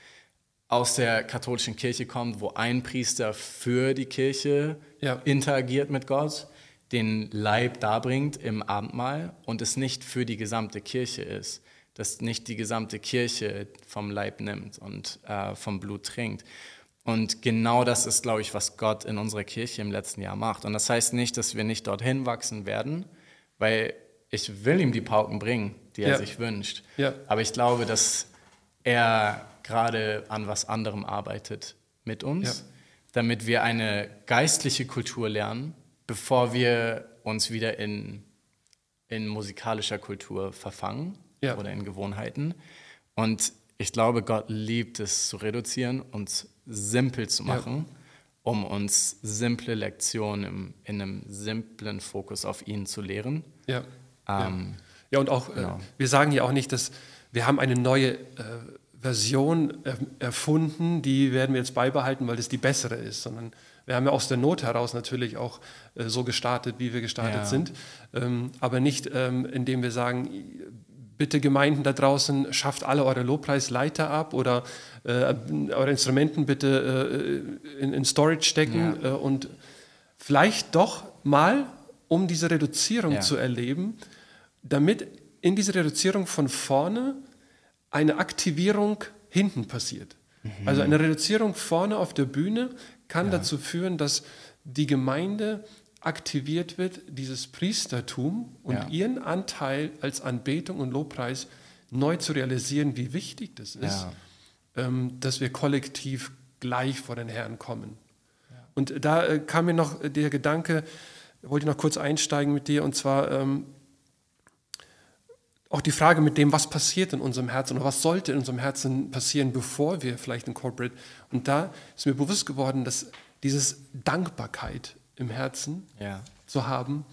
aus der katholischen Kirche kommt, wo ein Priester für die Kirche ja. interagiert mit Gott, den Leib darbringt im Abendmahl und es nicht für die gesamte Kirche ist, dass nicht die gesamte Kirche vom Leib nimmt und äh, vom Blut trinkt. Und genau das ist, glaube ich, was Gott in unserer Kirche im letzten Jahr macht. Und das heißt nicht, dass wir nicht dorthin wachsen werden, weil ich will ihm die Pauken bringen, die er ja. sich wünscht. Ja. Aber ich glaube, dass er gerade an was anderem arbeitet mit uns, ja. damit wir eine geistliche Kultur lernen, bevor wir uns wieder in, in musikalischer Kultur verfangen oder in Gewohnheiten. Und ich glaube, Gott liebt es zu reduzieren und simpel zu machen, ja. um uns simple Lektionen im, in einem simplen Fokus auf ihn zu lehren. Ja, ähm, ja. und auch, äh, genau. äh, wir sagen ja auch nicht, dass wir haben eine neue äh, Version erfunden, die werden wir jetzt beibehalten, weil das die bessere ist, sondern wir haben ja aus der Not heraus natürlich auch äh, so gestartet, wie wir gestartet ja. sind, ähm, aber nicht, ähm, indem wir sagen, bitte Gemeinden da draußen, schafft alle eure Lobpreisleiter ab oder äh, eure Instrumenten bitte äh, in, in, Storage stecken ja. Äh, und vielleicht doch mal, um diese Reduzierung ja. zu erleben, damit in dieser Reduzierung von vorne eine Aktivierung hinten passiert. Mhm. Also eine Reduzierung vorne auf der Bühne kann ja. dazu führen, dass die Gemeinde aktiviert wird, dieses Priestertum und ja. ihren Anteil als Anbetung und Lobpreis neu zu realisieren, wie wichtig das ist, ja. ähm, dass wir kollektiv gleich vor den Herrn kommen. Und da äh, kam mir noch der Gedanke, wollte ich noch kurz einsteigen mit dir, und zwar ähm, auch die Frage mit dem, was passiert in unserem Herzen oder was sollte in unserem Herzen passieren, bevor wir vielleicht in Corporate. Und da ist mir bewusst geworden, dass dieses Dankbarkeit im Herzen ja. zu haben,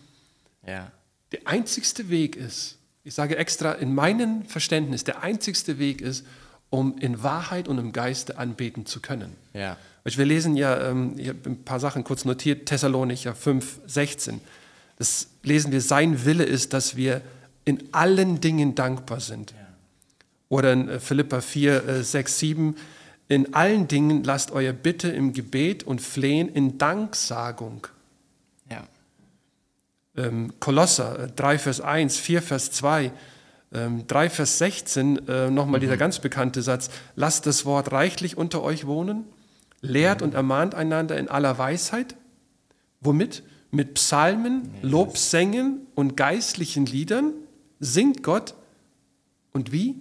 ja. der einzigste Weg ist, ich sage extra in meinem Verständnis, der einzigste Weg ist, um in Wahrheit und im Geiste anbeten zu können. Ja. Wir lesen ja, ähm, ich habe ein paar Sachen kurz notiert, Thessalonicher 5, 16. Das lesen wir, sein Wille ist, dass wir in allen Dingen dankbar sind. Oder in äh, Philippa 4, 6, 7, in allen Dingen lasst euer Bitte im Gebet und Flehen in Danksagung. Ja. Ähm, Kolosser 3, äh, Vers 1, 4, Vers 2, ähm, 3, Vers 16, äh, nochmal mhm. dieser ganz bekannte Satz, lasst das Wort reichlich unter euch wohnen, lehrt mhm. und ermahnt einander in aller Weisheit. Womit? Mit Psalmen, Lobsängen und geistlichen Liedern singt Gott und wie?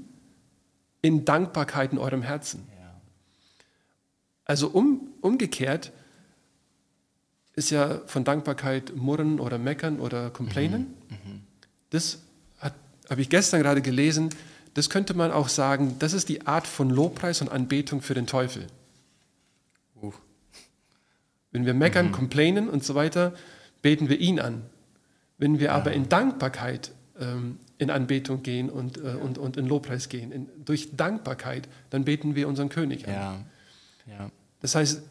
In Dankbarkeit in eurem Herzen. Also um, umgekehrt ist ja von Dankbarkeit murren oder meckern oder complainen. Mhm. Mhm. Das habe ich gestern gerade gelesen. Das könnte man auch sagen, das ist die Art von Lobpreis und Anbetung für den Teufel. Uh. Wenn wir meckern, mhm. complainen und so weiter, beten wir ihn an. Wenn wir ja. aber in Dankbarkeit ähm, in Anbetung gehen und, äh, und, und in Lobpreis gehen. In, durch Dankbarkeit, dann beten wir unseren König an. Ja. Ja. Das heißt,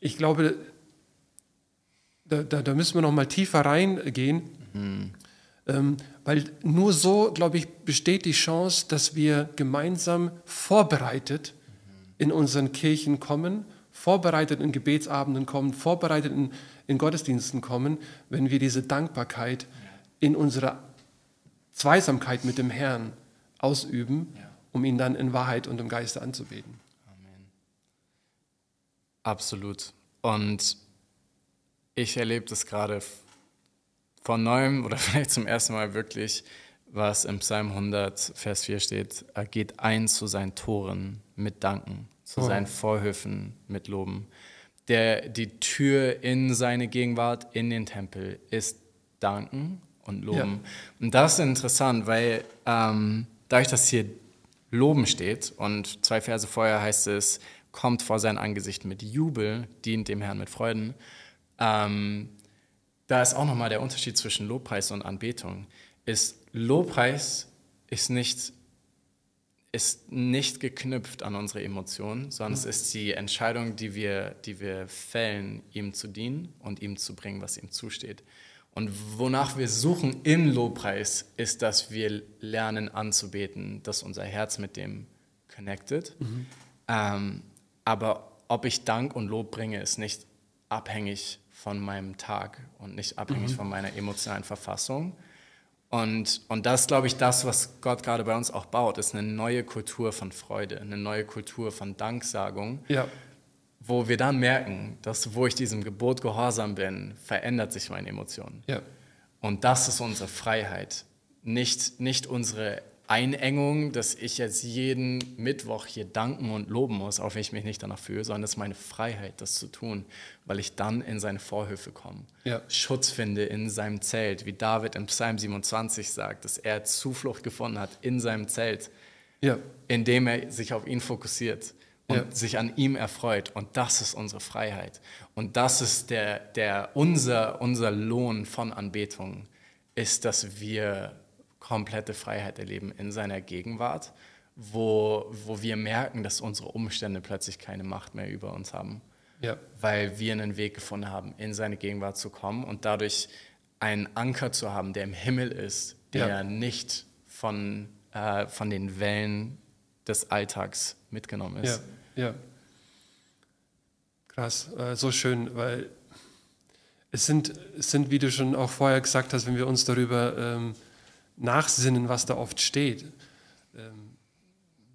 ich glaube, da, da, da müssen wir noch mal tiefer reingehen, mhm. ähm, weil nur so, glaube ich, besteht die Chance, dass wir gemeinsam vorbereitet mhm. in unseren Kirchen kommen, vorbereitet in Gebetsabenden kommen, vorbereitet in, in Gottesdiensten kommen, wenn wir diese Dankbarkeit in unserer Zweisamkeit mit dem Herrn ausüben, ja. um ihn dann in Wahrheit und im Geiste anzubeten. Absolut. Und ich erlebe das gerade von neuem oder (laughs) vielleicht zum ersten Mal wirklich, was im Psalm 100, Vers 4 steht, er geht ein zu seinen Toren mit Danken, zu oh. seinen Vorhöfen mit Loben. Der, die Tür in seine Gegenwart, in den Tempel, ist Danken und Loben. Ja. Und das ist interessant, weil ähm, dadurch, dass hier Loben steht und zwei Verse vorher heißt es, kommt vor sein Angesicht mit Jubel, dient dem Herrn mit Freuden. Ähm, da ist auch nochmal der Unterschied zwischen Lobpreis und Anbetung. Ist Lobpreis ist nicht, ist nicht geknüpft an unsere Emotionen, sondern es ist die Entscheidung, die wir, die wir fällen, ihm zu dienen und ihm zu bringen, was ihm zusteht. Und wonach wir suchen im Lobpreis, ist, dass wir lernen anzubeten, dass unser Herz mit dem connected. Mhm. Ähm, aber ob ich Dank und Lob bringe, ist nicht abhängig von meinem Tag und nicht abhängig mhm. von meiner emotionalen Verfassung. Und, und das ist, glaube ich, das, was Gott gerade bei uns auch baut, ist eine neue Kultur von Freude, eine neue Kultur von Danksagung, ja. wo wir dann merken, dass wo ich diesem Gebot gehorsam bin, verändert sich meine Emotion. Ja. Und das ist unsere Freiheit, nicht, nicht unsere Einengung, dass ich jetzt jeden Mittwoch hier danken und loben muss, auch wenn ich mich nicht danach fühle, sondern es ist meine Freiheit, das zu tun, weil ich dann in seine Vorhöfe komme. Ja. Schutz finde in seinem Zelt, wie David im Psalm 27 sagt, dass er Zuflucht gefunden hat in seinem Zelt, ja. indem er sich auf ihn fokussiert und ja. sich an ihm erfreut. Und das ist unsere Freiheit. Und das ist der, der unser, unser Lohn von Anbetung, ist, dass wir komplette Freiheit erleben in seiner Gegenwart, wo, wo wir merken, dass unsere Umstände plötzlich keine Macht mehr über uns haben. Ja. Weil wir einen Weg gefunden haben, in seine Gegenwart zu kommen und dadurch einen Anker zu haben, der im Himmel ist, der ja. nicht von, äh, von den Wellen des Alltags mitgenommen ist. Ja, ja. Krass, äh, so schön, weil es sind, es sind, wie du schon auch vorher gesagt hast, wenn wir uns darüber ähm, nachsinnen, was da oft steht, ähm,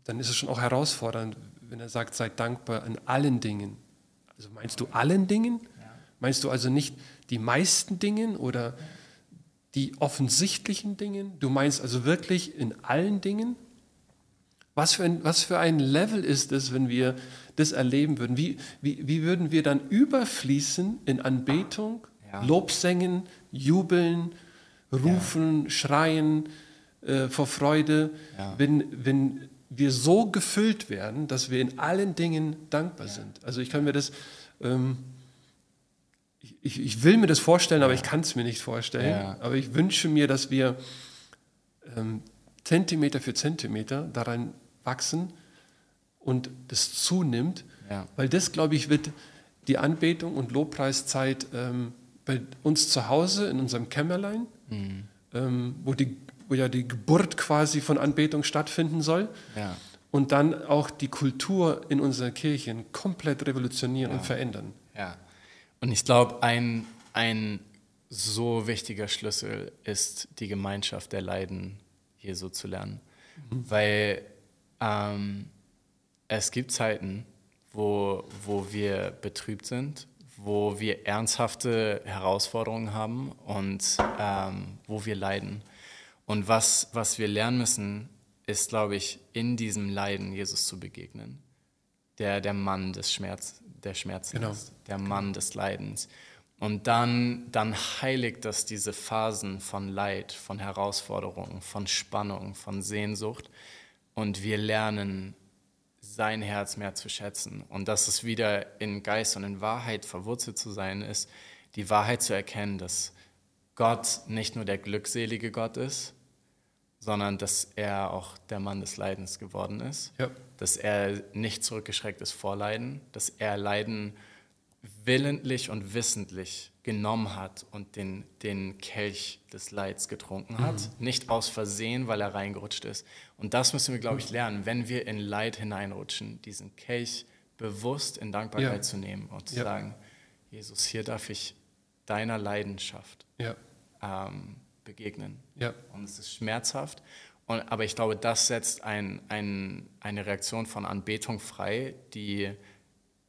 dann ist es schon auch herausfordernd, wenn er sagt, seid dankbar in allen Dingen. Also meinst du allen Dingen? Meinst du also nicht die meisten Dingen oder die offensichtlichen Dingen? Du meinst also wirklich in allen Dingen? Was für ein, was für ein Level ist es, wenn wir das erleben würden? Wie, wie, wie würden wir dann überfließen in Anbetung, ja. Lobsängen, Jubeln, rufen, ja. schreien äh, vor Freude, ja. wenn, wenn wir so gefüllt werden, dass wir in allen Dingen dankbar ja. sind. Also ich kann mir das, ähm, ich, ich, will mir das vorstellen, aber ich kann es mir nicht vorstellen. Aber ich wünsche mir, dass wir ähm, Zentimeter für Zentimeter daran wachsen und das zunimmt, weil das, glaube ich, wird die Anbetung und Lobpreiszeit ähm, bei uns zu Hause in unserem Kämmerlein mhm. ähm, wo, die, wo ja die Geburt quasi von Anbetung stattfinden soll. Ja. Und dann auch die Kultur in unseren Kirchen komplett revolutionieren ja. und verändern. Ja. Und ich glaube, ein, ein so wichtiger Schlüssel ist die Gemeinschaft der Leiden Jesu zu lernen. Mhm. Weil ähm, es gibt Zeiten, wo, wo wir betrübt sind, wo wir ernsthafte Herausforderungen haben und ähm, wo wir leiden. Und was, was wir lernen müssen, ist, glaube ich, in diesem Leiden Jesus zu begegnen. Der, der Mann des Schmerz, der Schmerzen genau. ist, der Mann des Leidens. Und dann, dann heiligt das diese Phasen von Leid, von Herausforderungen, von Spannung, von Sehnsucht. Und wir lernen sein Herz mehr zu schätzen. Und dass es wieder in Geist und in Wahrheit verwurzelt zu sein ist, die Wahrheit zu erkennen, dass Gott nicht nur der glückselige Gott ist, sondern dass er auch der Mann des Leidens geworden ist, ja. dass er nicht zurückgeschreckt ist vor Leiden, dass er Leiden willentlich und wissentlich genommen hat und den, den Kelch des Leids getrunken hat. Mhm. Nicht aus Versehen, weil er reingerutscht ist. Und das müssen wir, glaube ich, lernen, wenn wir in Leid hineinrutschen, diesen Kelch bewusst in Dankbarkeit ja. zu nehmen und zu ja. sagen, Jesus, hier darf ich deiner Leidenschaft ja. ähm, begegnen. Und es ist schmerzhaft. Und, aber ich glaube, das setzt ein, ein, eine Reaktion von Anbetung frei, die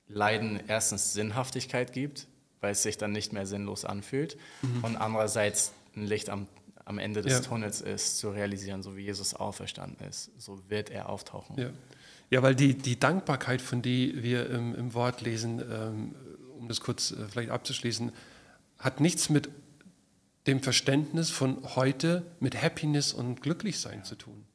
Leiden erstens Sinnhaftigkeit gibt, weil es sich dann nicht mehr sinnlos anfühlt mhm. und andererseits ein Licht am, am Ende des Ja. Tunnels ist, zu realisieren, so wie Jesus auferstanden ist, so wird er auftauchen. Ja, ja weil die, die Dankbarkeit, von die wir im, im Wort lesen, ähm, um das kurz äh, vielleicht abzuschließen, hat nichts mit dem Verständnis von heute mit Happiness und Glücklichsein zu tun.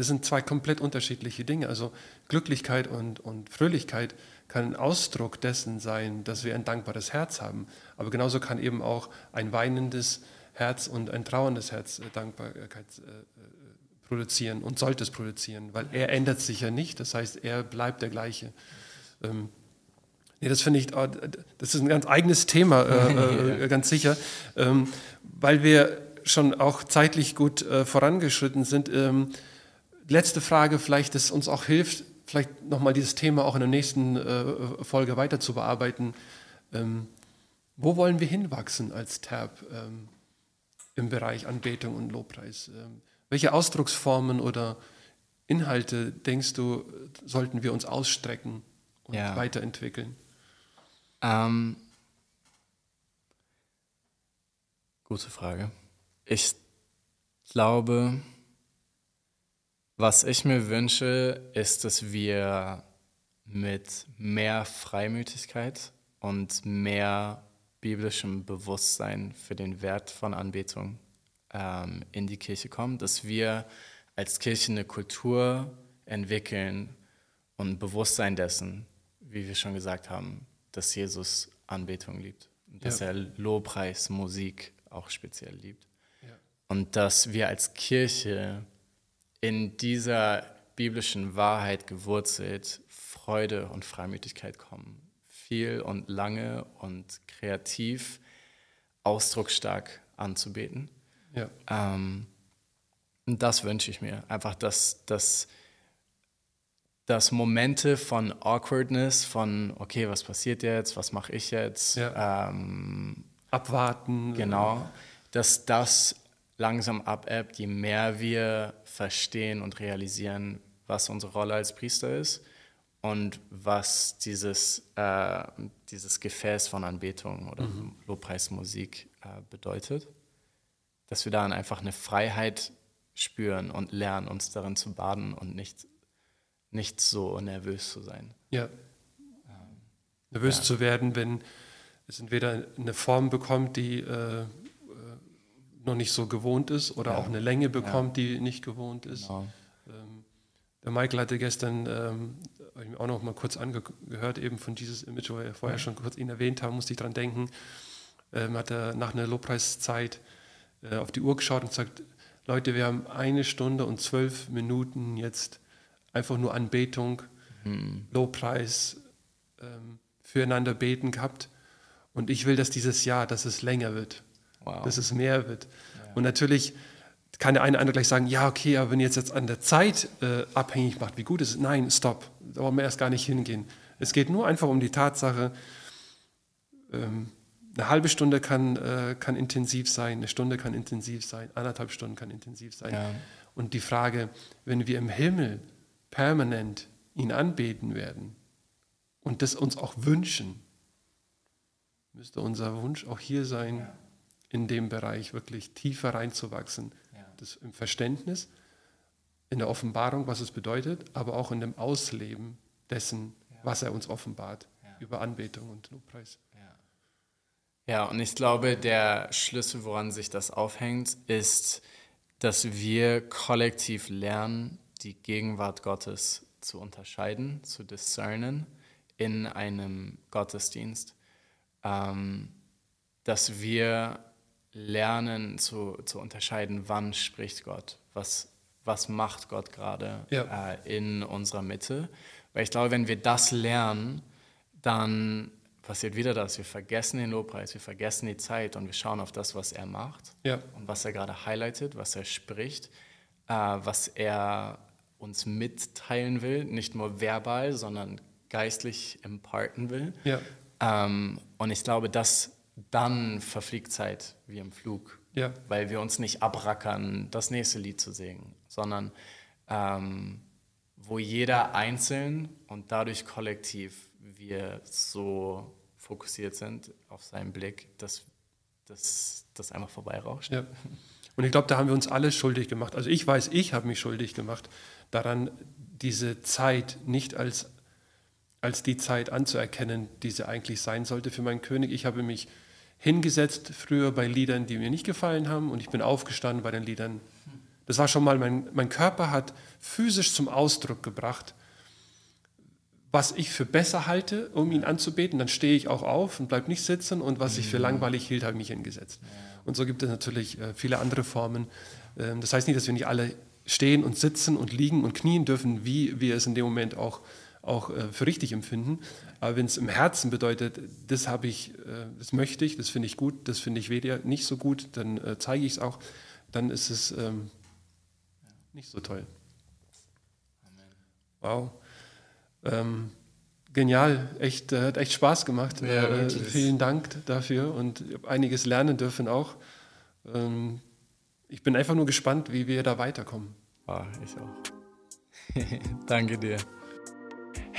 Das sind zwei komplett unterschiedliche Dinge. Also Glücklichkeit und, und Fröhlichkeit kann ein Ausdruck dessen sein, dass wir ein dankbares Herz haben. Aber genauso kann eben auch ein weinendes Herz und ein trauerndes Herz äh, Dankbarkeit äh, äh, produzieren und sollte es produzieren, weil er ändert sich ja nicht. Das heißt, er bleibt der gleiche. Ähm, nee, das finde ich, äh, das ist ein ganz eigenes Thema, äh, (laughs) äh, ganz sicher, ähm, weil wir schon auch zeitlich gut äh, vorangeschritten sind. Ähm, letzte Frage, vielleicht, das uns auch hilft, vielleicht nochmal dieses Thema auch in der nächsten äh, Folge weiter zu bearbeiten. Ähm, wo wollen wir hinwachsen als TERB ähm, im Bereich Anbetung und Lobpreis? Ähm, welche Ausdrucksformen oder Inhalte, denkst du, sollten wir uns ausstrecken und Ja. weiterentwickeln? Ähm, gute Frage. Ich glaube, was ich mir wünsche, ist, dass wir mit mehr Freimütigkeit und mehr biblischem Bewusstsein für den Wert von Anbetung ähm, in die Kirche kommen, dass wir als Kirche eine Kultur entwickeln und ein Bewusstsein dessen, wie wir schon gesagt haben, dass Jesus Anbetung liebt, dass Ja. er Lobpreis, Musik auch speziell liebt. Ja. Und dass wir als Kirche in dieser biblischen Wahrheit gewurzelt Freude und Freimütigkeit kommen. Viel und lange und kreativ, ausdrucksstark anzubeten. Ja, Ähm, und das wünsche ich mir. Einfach, dass, dass, dass Momente von Awkwardness, von, okay, was passiert jetzt, was mache ich jetzt, Ja. ähm, abwarten. Genau, dass das langsam abebbt, je mehr wir verstehen und realisieren, was unsere Rolle als Priester ist und was dieses, äh, dieses Gefäß von Anbetung oder Lobpreismusik äh, bedeutet. Dass wir daran einfach eine Freiheit spüren und lernen, uns darin zu baden und nicht, nicht so nervös zu sein. Ja. Nervös ja. zu werden, wenn es entweder eine Form bekommt, die äh, noch nicht so gewohnt ist, oder Ja. auch eine Länge bekommt, die nicht gewohnt ist. Genau. Ähm, der Michael hatte gestern, ähm, auch noch mal kurz angehört, eben von dieses Image, wo wir vorher schon kurz ihn erwähnt haben, musste ich dran denken. Ähm, hat er nach einer Lobpreiszeit äh, auf die Uhr geschaut und gesagt, Leute, wir haben eine Stunde und zwölf Minuten jetzt einfach nur Anbetung, Hm. Lobpreis, ähm, füreinander beten gehabt. Und ich will, dass dieses Jahr, dass es länger wird, Wow. dass es mehr wird. Und natürlich kann der eine oder andere gleich sagen, ja, okay, aber wenn ihr jetzt, jetzt an der Zeit äh, abhängig macht, wie gut ist es? Nein, stopp, da wollen wir erst gar nicht hingehen. Es geht nur einfach um die Tatsache, ähm, eine halbe Stunde kann, äh, kann intensiv sein, eine Stunde kann intensiv sein, anderthalb Stunden kann intensiv sein. Ja. Und die Frage, wenn wir im Himmel permanent ihn anbeten werden und das uns auch wünschen, müsste unser Wunsch auch hier sein, in dem Bereich wirklich tiefer reinzuwachsen. Ja. Das im Verständnis, in der Offenbarung, was es bedeutet, aber auch in dem Ausleben dessen, was er uns offenbart über Anbetung und Lobpreis. Ja, und ich glaube, der Schlüssel, woran sich das aufhängt, ist, dass wir kollektiv lernen, die Gegenwart Gottes zu unterscheiden, zu discernen in einem Gottesdienst. Ähm, dass wir lernen zu, zu unterscheiden, wann spricht Gott, was, was macht Gott gerade Ja. äh, in unserer Mitte. Weil ich glaube, wenn wir das lernen, dann passiert wieder das. Wir vergessen den Lobpreis, wir vergessen die Zeit und wir schauen auf das, was er macht Ja, und was er gerade highlightet, was er spricht, äh, was er uns mitteilen will, nicht nur verbal, sondern geistlich imparten will. ja, Ähm, und ich glaube, dass dann verfliegt Zeit wie im Flug, ja, weil wir uns nicht abrackern, das nächste Lied zu singen, sondern ähm, wo jeder einzeln und dadurch kollektiv wir so fokussiert sind auf seinen Blick, dass, das einfach vorbeirauscht. Ja. Und ich glaube, da haben wir uns alle schuldig gemacht. Also ich weiß, ich habe mich schuldig gemacht daran, diese Zeit nicht als, als die Zeit anzuerkennen, die sie eigentlich sein sollte für meinen König. Ich habe mich hingesetzt früher bei Liedern, die mir nicht gefallen haben und ich bin aufgestanden bei den Liedern. Das war schon mal, mein, mein Körper hat physisch zum Ausdruck gebracht, was ich für besser halte, um ihn anzubeten, dann stehe ich auch auf und bleibe nicht sitzen und was ich für mhm. langweilig hielt, habe ich mich hingesetzt. Und so gibt es natürlich äh, viele andere Formen. Ähm, das heißt nicht, dass wir nicht alle stehen und sitzen und liegen und knien dürfen, wie wir es in dem Moment auch, auch äh, für richtig empfinden. Aber wenn es im Herzen bedeutet, das habe ich, äh, das möchte ich, das finde ich gut, das finde ich weder nicht so gut, dann zeige ich es auch, dann ist es ähm, nicht so toll. Wow. Ähm, genial, echt, äh, hat echt Spaß gemacht. Ja, äh, vielen Dank dafür und einiges lernen dürfen auch. Ähm, ich bin einfach nur gespannt, wie wir da weiterkommen. Ah, ich auch. (laughs) Danke dir.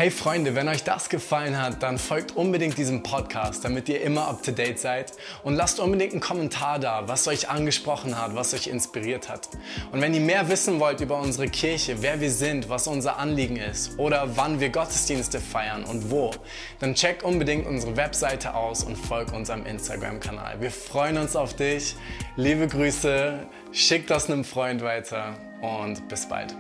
Hey Freunde, wenn euch das gefallen hat, dann folgt unbedingt diesem Podcast, damit ihr immer up to date seid. Und lasst unbedingt einen Kommentar da, was euch angesprochen hat, was euch inspiriert hat. Und wenn ihr mehr wissen wollt über unsere Kirche, wer wir sind, was unser Anliegen ist oder wann wir Gottesdienste feiern und wo, dann checkt unbedingt unsere Webseite aus und folgt unserem Instagram-Kanal. Wir freuen uns auf dich. Liebe Grüße, schickt das einem Freund weiter und bis bald.